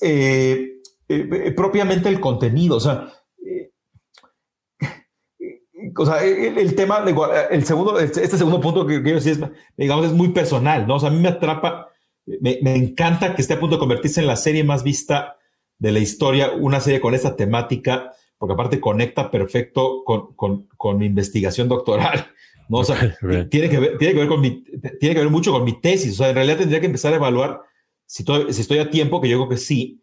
propiamente el contenido. O sea, o sea, el, tema, el segundo, este, este segundo punto que quiero decir es, digamos, es muy personal, ¿no? O sea, a mí me atrapa, me, encanta que esté a punto de convertirse en la serie más vista de la historia, una serie con esta temática, porque aparte conecta perfecto con, con, con mi investigación doctoral, ¿no? O sea, tiene, que ver, tiene, que ver con mi, tiene que ver mucho con mi tesis, o sea, en realidad tendría que empezar a evaluar si, si estoy a tiempo, que yo creo que sí,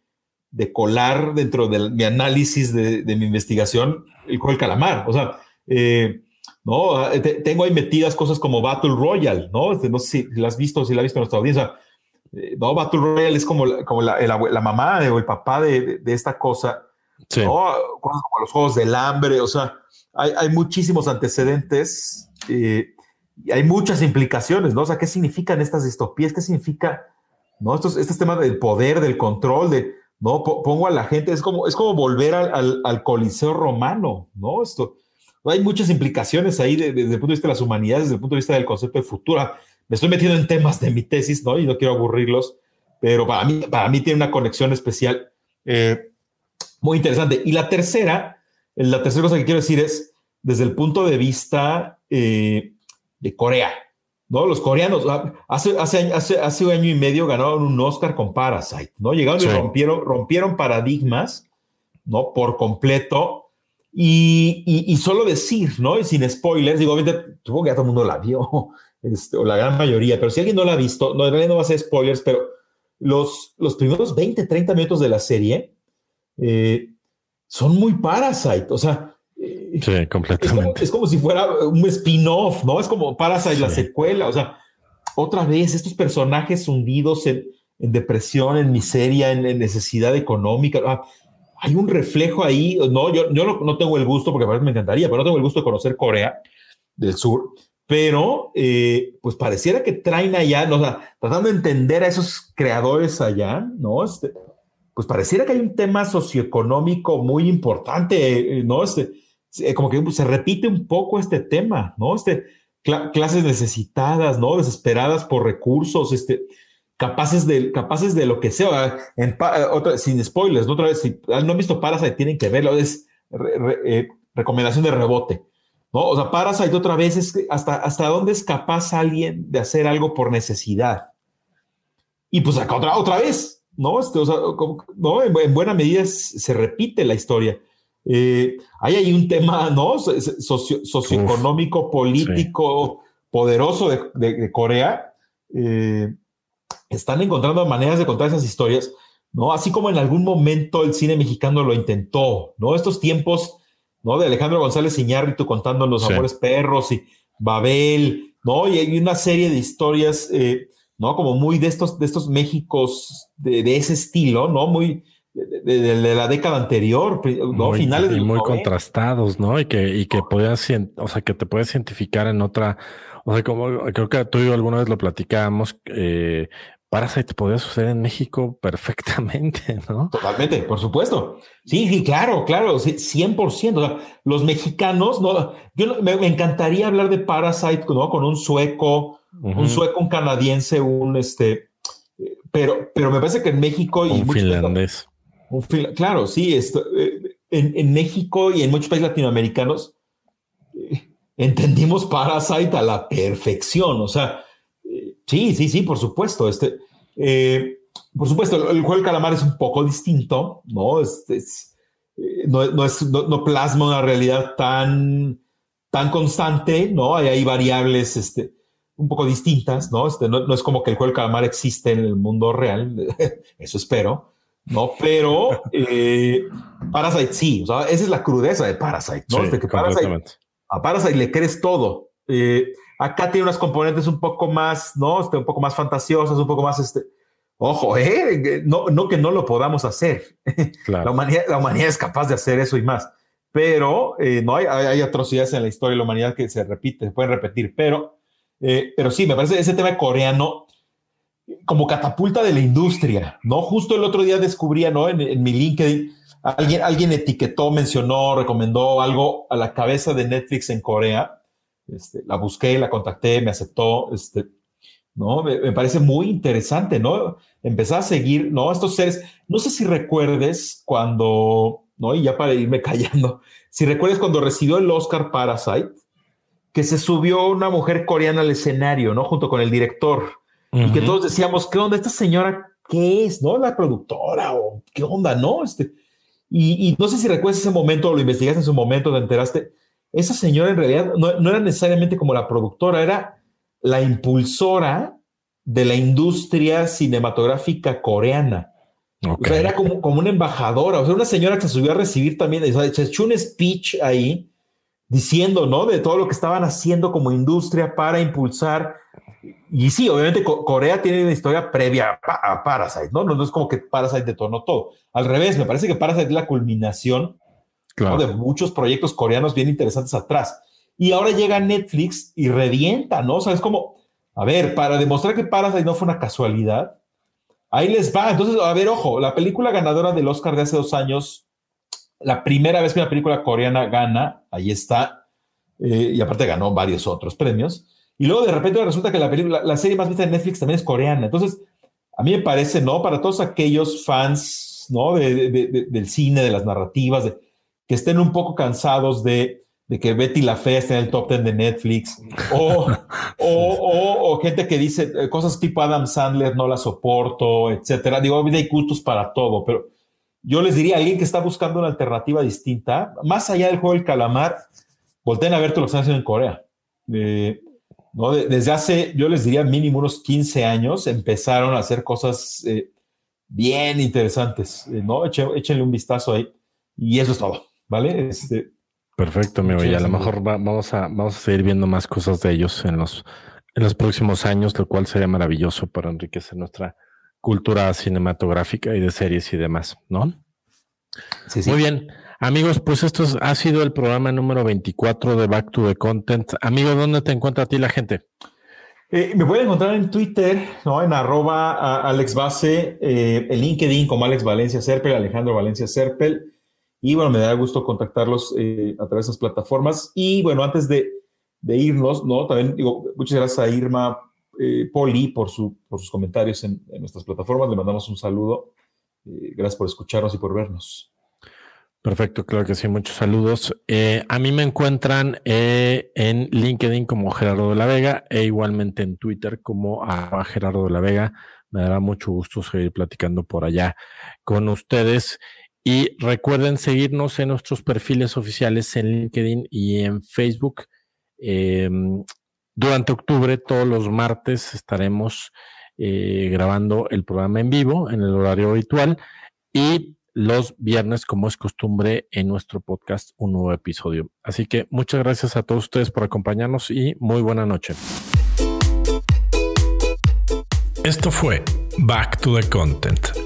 de colar dentro de mi análisis de, de mi investigación el calamar, o sea, eh, ¿no? Ah, tengo ahí metidas cosas como Battle Royale, ¿no? Este, no sé si la has visto, si la has visto en nuestra audiencia. Eh, no, Battle Royale es como, como la, la, mamá o el papá de, de, esta cosa, ¿no? Cosas como los Juegos del Hambre, o sea, hay, hay muchísimos antecedentes eh, y hay muchas implicaciones, ¿no? O sea, ¿qué significan estas distopías? ¿Qué significa, ¿no? Estos, estos temas del poder, del control, de, ¿no? Pongo a la gente, es como, es como volver al, al, al Coliseo romano, ¿no? Esto, hay muchas implicaciones ahí desde el punto de vista de las humanidades, desde el punto de vista del concepto de futuro. Me estoy metiendo en temas de mi tesis, ¿no? Y no quiero aburrirlos, pero para mí, para mí tiene una conexión especial eh, muy interesante. Y la tercera, la tercera cosa que quiero decir es desde el punto de vista eh, de Corea, ¿no? Los coreanos, ah, hace, hace, hace, hace un año y medio ganaron un Oscar con Parasite, ¿no? Llegaron y rompieron, rompieron paradigmas, ¿no? Por completo y, solo decir, ¿no? Y sin spoilers, digo, obviamente, supongo que ya todo el mundo la vio, *laughs* este, o la gran mayoría, pero si alguien no la ha visto, no, en realidad no va a ser spoilers, pero los, los primeros 20, 30 minutos de la serie eh, son muy Parasite, o sea. Eh, sí, completamente. Es como, si fuera un spin-off, ¿no? Es como Parasite, la secuela, o sea, otra vez, estos personajes hundidos en, depresión, en miseria, en, necesidad económica. Ah, hay un reflejo ahí, no, yo, yo no, tengo el gusto, porque me encantaría, pero no tengo el gusto de conocer Corea del Sur, pero eh, pues pareciera que traen allá, ¿no? o sea, tratando de entender a esos creadores allá, ¿no? Este, pues pareciera que hay un tema socioeconómico muy importante, eh, ¿no? Este, eh, como que se repite un poco este tema, ¿no? Este, clases necesitadas, ¿no? Desesperadas por recursos, este, capaces de, capaces de lo que sea. En, otra, sin spoilers, otra vez, si no han visto Parasite, tienen que verlo. Es eh, recomendación de rebote. ¿no? O sea, Parasite otra vez es hasta, hasta dónde es capaz alguien de hacer algo por necesidad. Y pues acá otra, otra vez, ¿no? Este, o sea, ¿no? En, buena medida se repite la historia. Eh, hay ahí un tema, ¿no? socioeconómico, político, poderoso de, de Corea. Eh, están encontrando maneras de contar esas historias, ¿no? Así como en algún momento el cine mexicano lo intentó, ¿no? Estos tiempos, ¿no? De Alejandro González Iñárritu contando Los Amores Perros y Babel, ¿no? Y hay una serie de historias, eh, ¿no? Como muy de estos, de estos Méxicos de, ese estilo, ¿no? Muy de, la década anterior, ¿no? Finales y muy contrastados, ¿no? Y que, y que podías, o sea, que te puedes identificar en otra, o sea, como creo que tú y yo alguna vez lo platicábamos, eh, Parasite podría suceder en México *laughs* perfectamente, ¿no? Totalmente, por supuesto. Sí, sí, claro, claro, 100%. O sea, los mexicanos, no, yo me, encantaría hablar de Parasite ¿no? con un sueco, un sueco, un canadiense, un este, pero, pero me parece que en México y un finlandés. claro, sí, esto, eh, en, México y en muchos países latinoamericanos eh, entendimos Parasite a la perfección, o sea, Sí, sí, sí, por supuesto. Este, eh, por supuesto, el, juego del calamar es un poco distinto, ¿no? Es, eh, no, es, no, plasma una realidad tan, tan constante, ¿no? Hay, hay variables este, un poco distintas, ¿no? Este, no, es como que el juego del calamar existe en el mundo real, *laughs* eso espero, ¿no? Pero eh, Parasite sí, o sea, esa es la crudeza de Parasite, ¿no? Este, que Parasite, a Parasite le crees todo. Acá tiene unas componentes un poco más, ¿no? Este, un poco más fantasiosas, un poco más, este, ojo, ¿eh? No, no que no lo podamos hacer. *laughs* La, humanidad, la humanidad es capaz de hacer eso y más. Pero eh, no hay, hay, atrocidades en la historia de la humanidad que se repite, se pueden repetir. Pero, eh, pero sí, me parece ese tema coreano como catapulta de la industria, ¿no? Justo el otro día descubría, ¿no? En, en mi LinkedIn, alguien, alguien etiquetó, mencionó, recomendó algo a la cabeza de Netflix en Corea este, la busqué, la contacté, me aceptó, este, ¿no? Me, parece muy interesante, ¿no? Empezar a seguir, ¿no? Estos seres, no sé si recuerdes cuando, ¿no? Y ya para irme *laughs* callando, si recuerdes cuando recibió el Oscar Parasite, que se subió una mujer coreana al escenario, ¿no? Junto con el director, y que todos decíamos, ¿qué onda? ¿Esta señora qué es? ¿No? La productora o qué onda, ¿no? Este, y, y no sé si recuerdas ese momento, o lo investigaste en su momento, te enteraste, esa señora en realidad no, era necesariamente como la productora, era la impulsora de la industria cinematográfica coreana. O sea, era como, como una embajadora, o sea, una señora que se subió a recibir también, se echó un speech ahí diciendo, ¿no? De todo lo que estaban haciendo como industria para impulsar. Y sí, obviamente Corea tiene una historia previa a Parasite, ¿no? No, es como que Parasite detonó todo. Al revés, me parece que Parasite es la culminación de muchos proyectos coreanos bien interesantes atrás. Y ahora llega Netflix y revienta, ¿no? O sea, es como, a ver, para demostrar que Parasite no fue una casualidad, ahí les va. Entonces, a ver, ojo, la película ganadora del Oscar de hace dos años, la primera vez que una película coreana gana, ahí está, eh, y aparte ganó varios otros premios. Y luego de repente resulta que la, película, la serie más vista de Netflix también es coreana. Entonces, a mí me parece, ¿no? Para todos aquellos fans, ¿no? del cine, de las narrativas, de, que estén un poco cansados de, que Betty la Fea esté en el top 10 de Netflix, *laughs* o, o, gente que dice eh, cosas tipo Adam Sandler, no la soporto, etcétera. Digo, hay gustos para todo, pero yo les diría a alguien que está buscando una alternativa distinta, más allá del juego del calamar, volteen a ver todo lo que están haciendo en Corea. Eh, ¿no? desde hace, yo les diría mínimo unos 15 años, empezaron a hacer cosas eh, bien interesantes, ¿no? échenle un vistazo ahí. Y eso es todo. ¿Vale? Este, Perfecto, amigo. Y a lo mejor vamos, a, vamos a seguir viendo más cosas de ellos en los, en los próximos años, lo cual sería maravilloso para enriquecer nuestra cultura cinematográfica y de series y demás, ¿no? Sí, sí. Muy bien. Amigos, pues esto ha sido el programa número 24 de Back to the Content. Amigo, ¿dónde te encuentra a ti la gente? Eh, me pueden encontrar en Twitter, ¿no? En arroba Alex Base, eh, en LinkedIn como Alex Valencia Serpel, Alejandro Valencia Serpel. Y bueno, me da gusto contactarlos eh, a través de esas plataformas. Y bueno, antes de, irnos, ¿no? También digo, muchas gracias a Irma eh, Poli por, su, por sus comentarios en, nuestras plataformas. Le mandamos un saludo. Eh, gracias por escucharnos y por vernos. Perfecto, claro que sí, muchos saludos. a mí me encuentran en LinkedIn como Gerardo de la Vega e igualmente en Twitter como Gerardo de la Vega. Me dará mucho gusto seguir platicando por allá con ustedes. Y recuerden seguirnos en nuestros perfiles oficiales en LinkedIn y en Facebook. Em, durante octubre, todos los martes, estaremos eh, grabando el programa en vivo en el horario habitual y los viernes, como es costumbre, en nuestro podcast, un nuevo episodio. Así que muchas gracias a todos ustedes por acompañarnos y muy buena noche. Esto fue Back to the Content.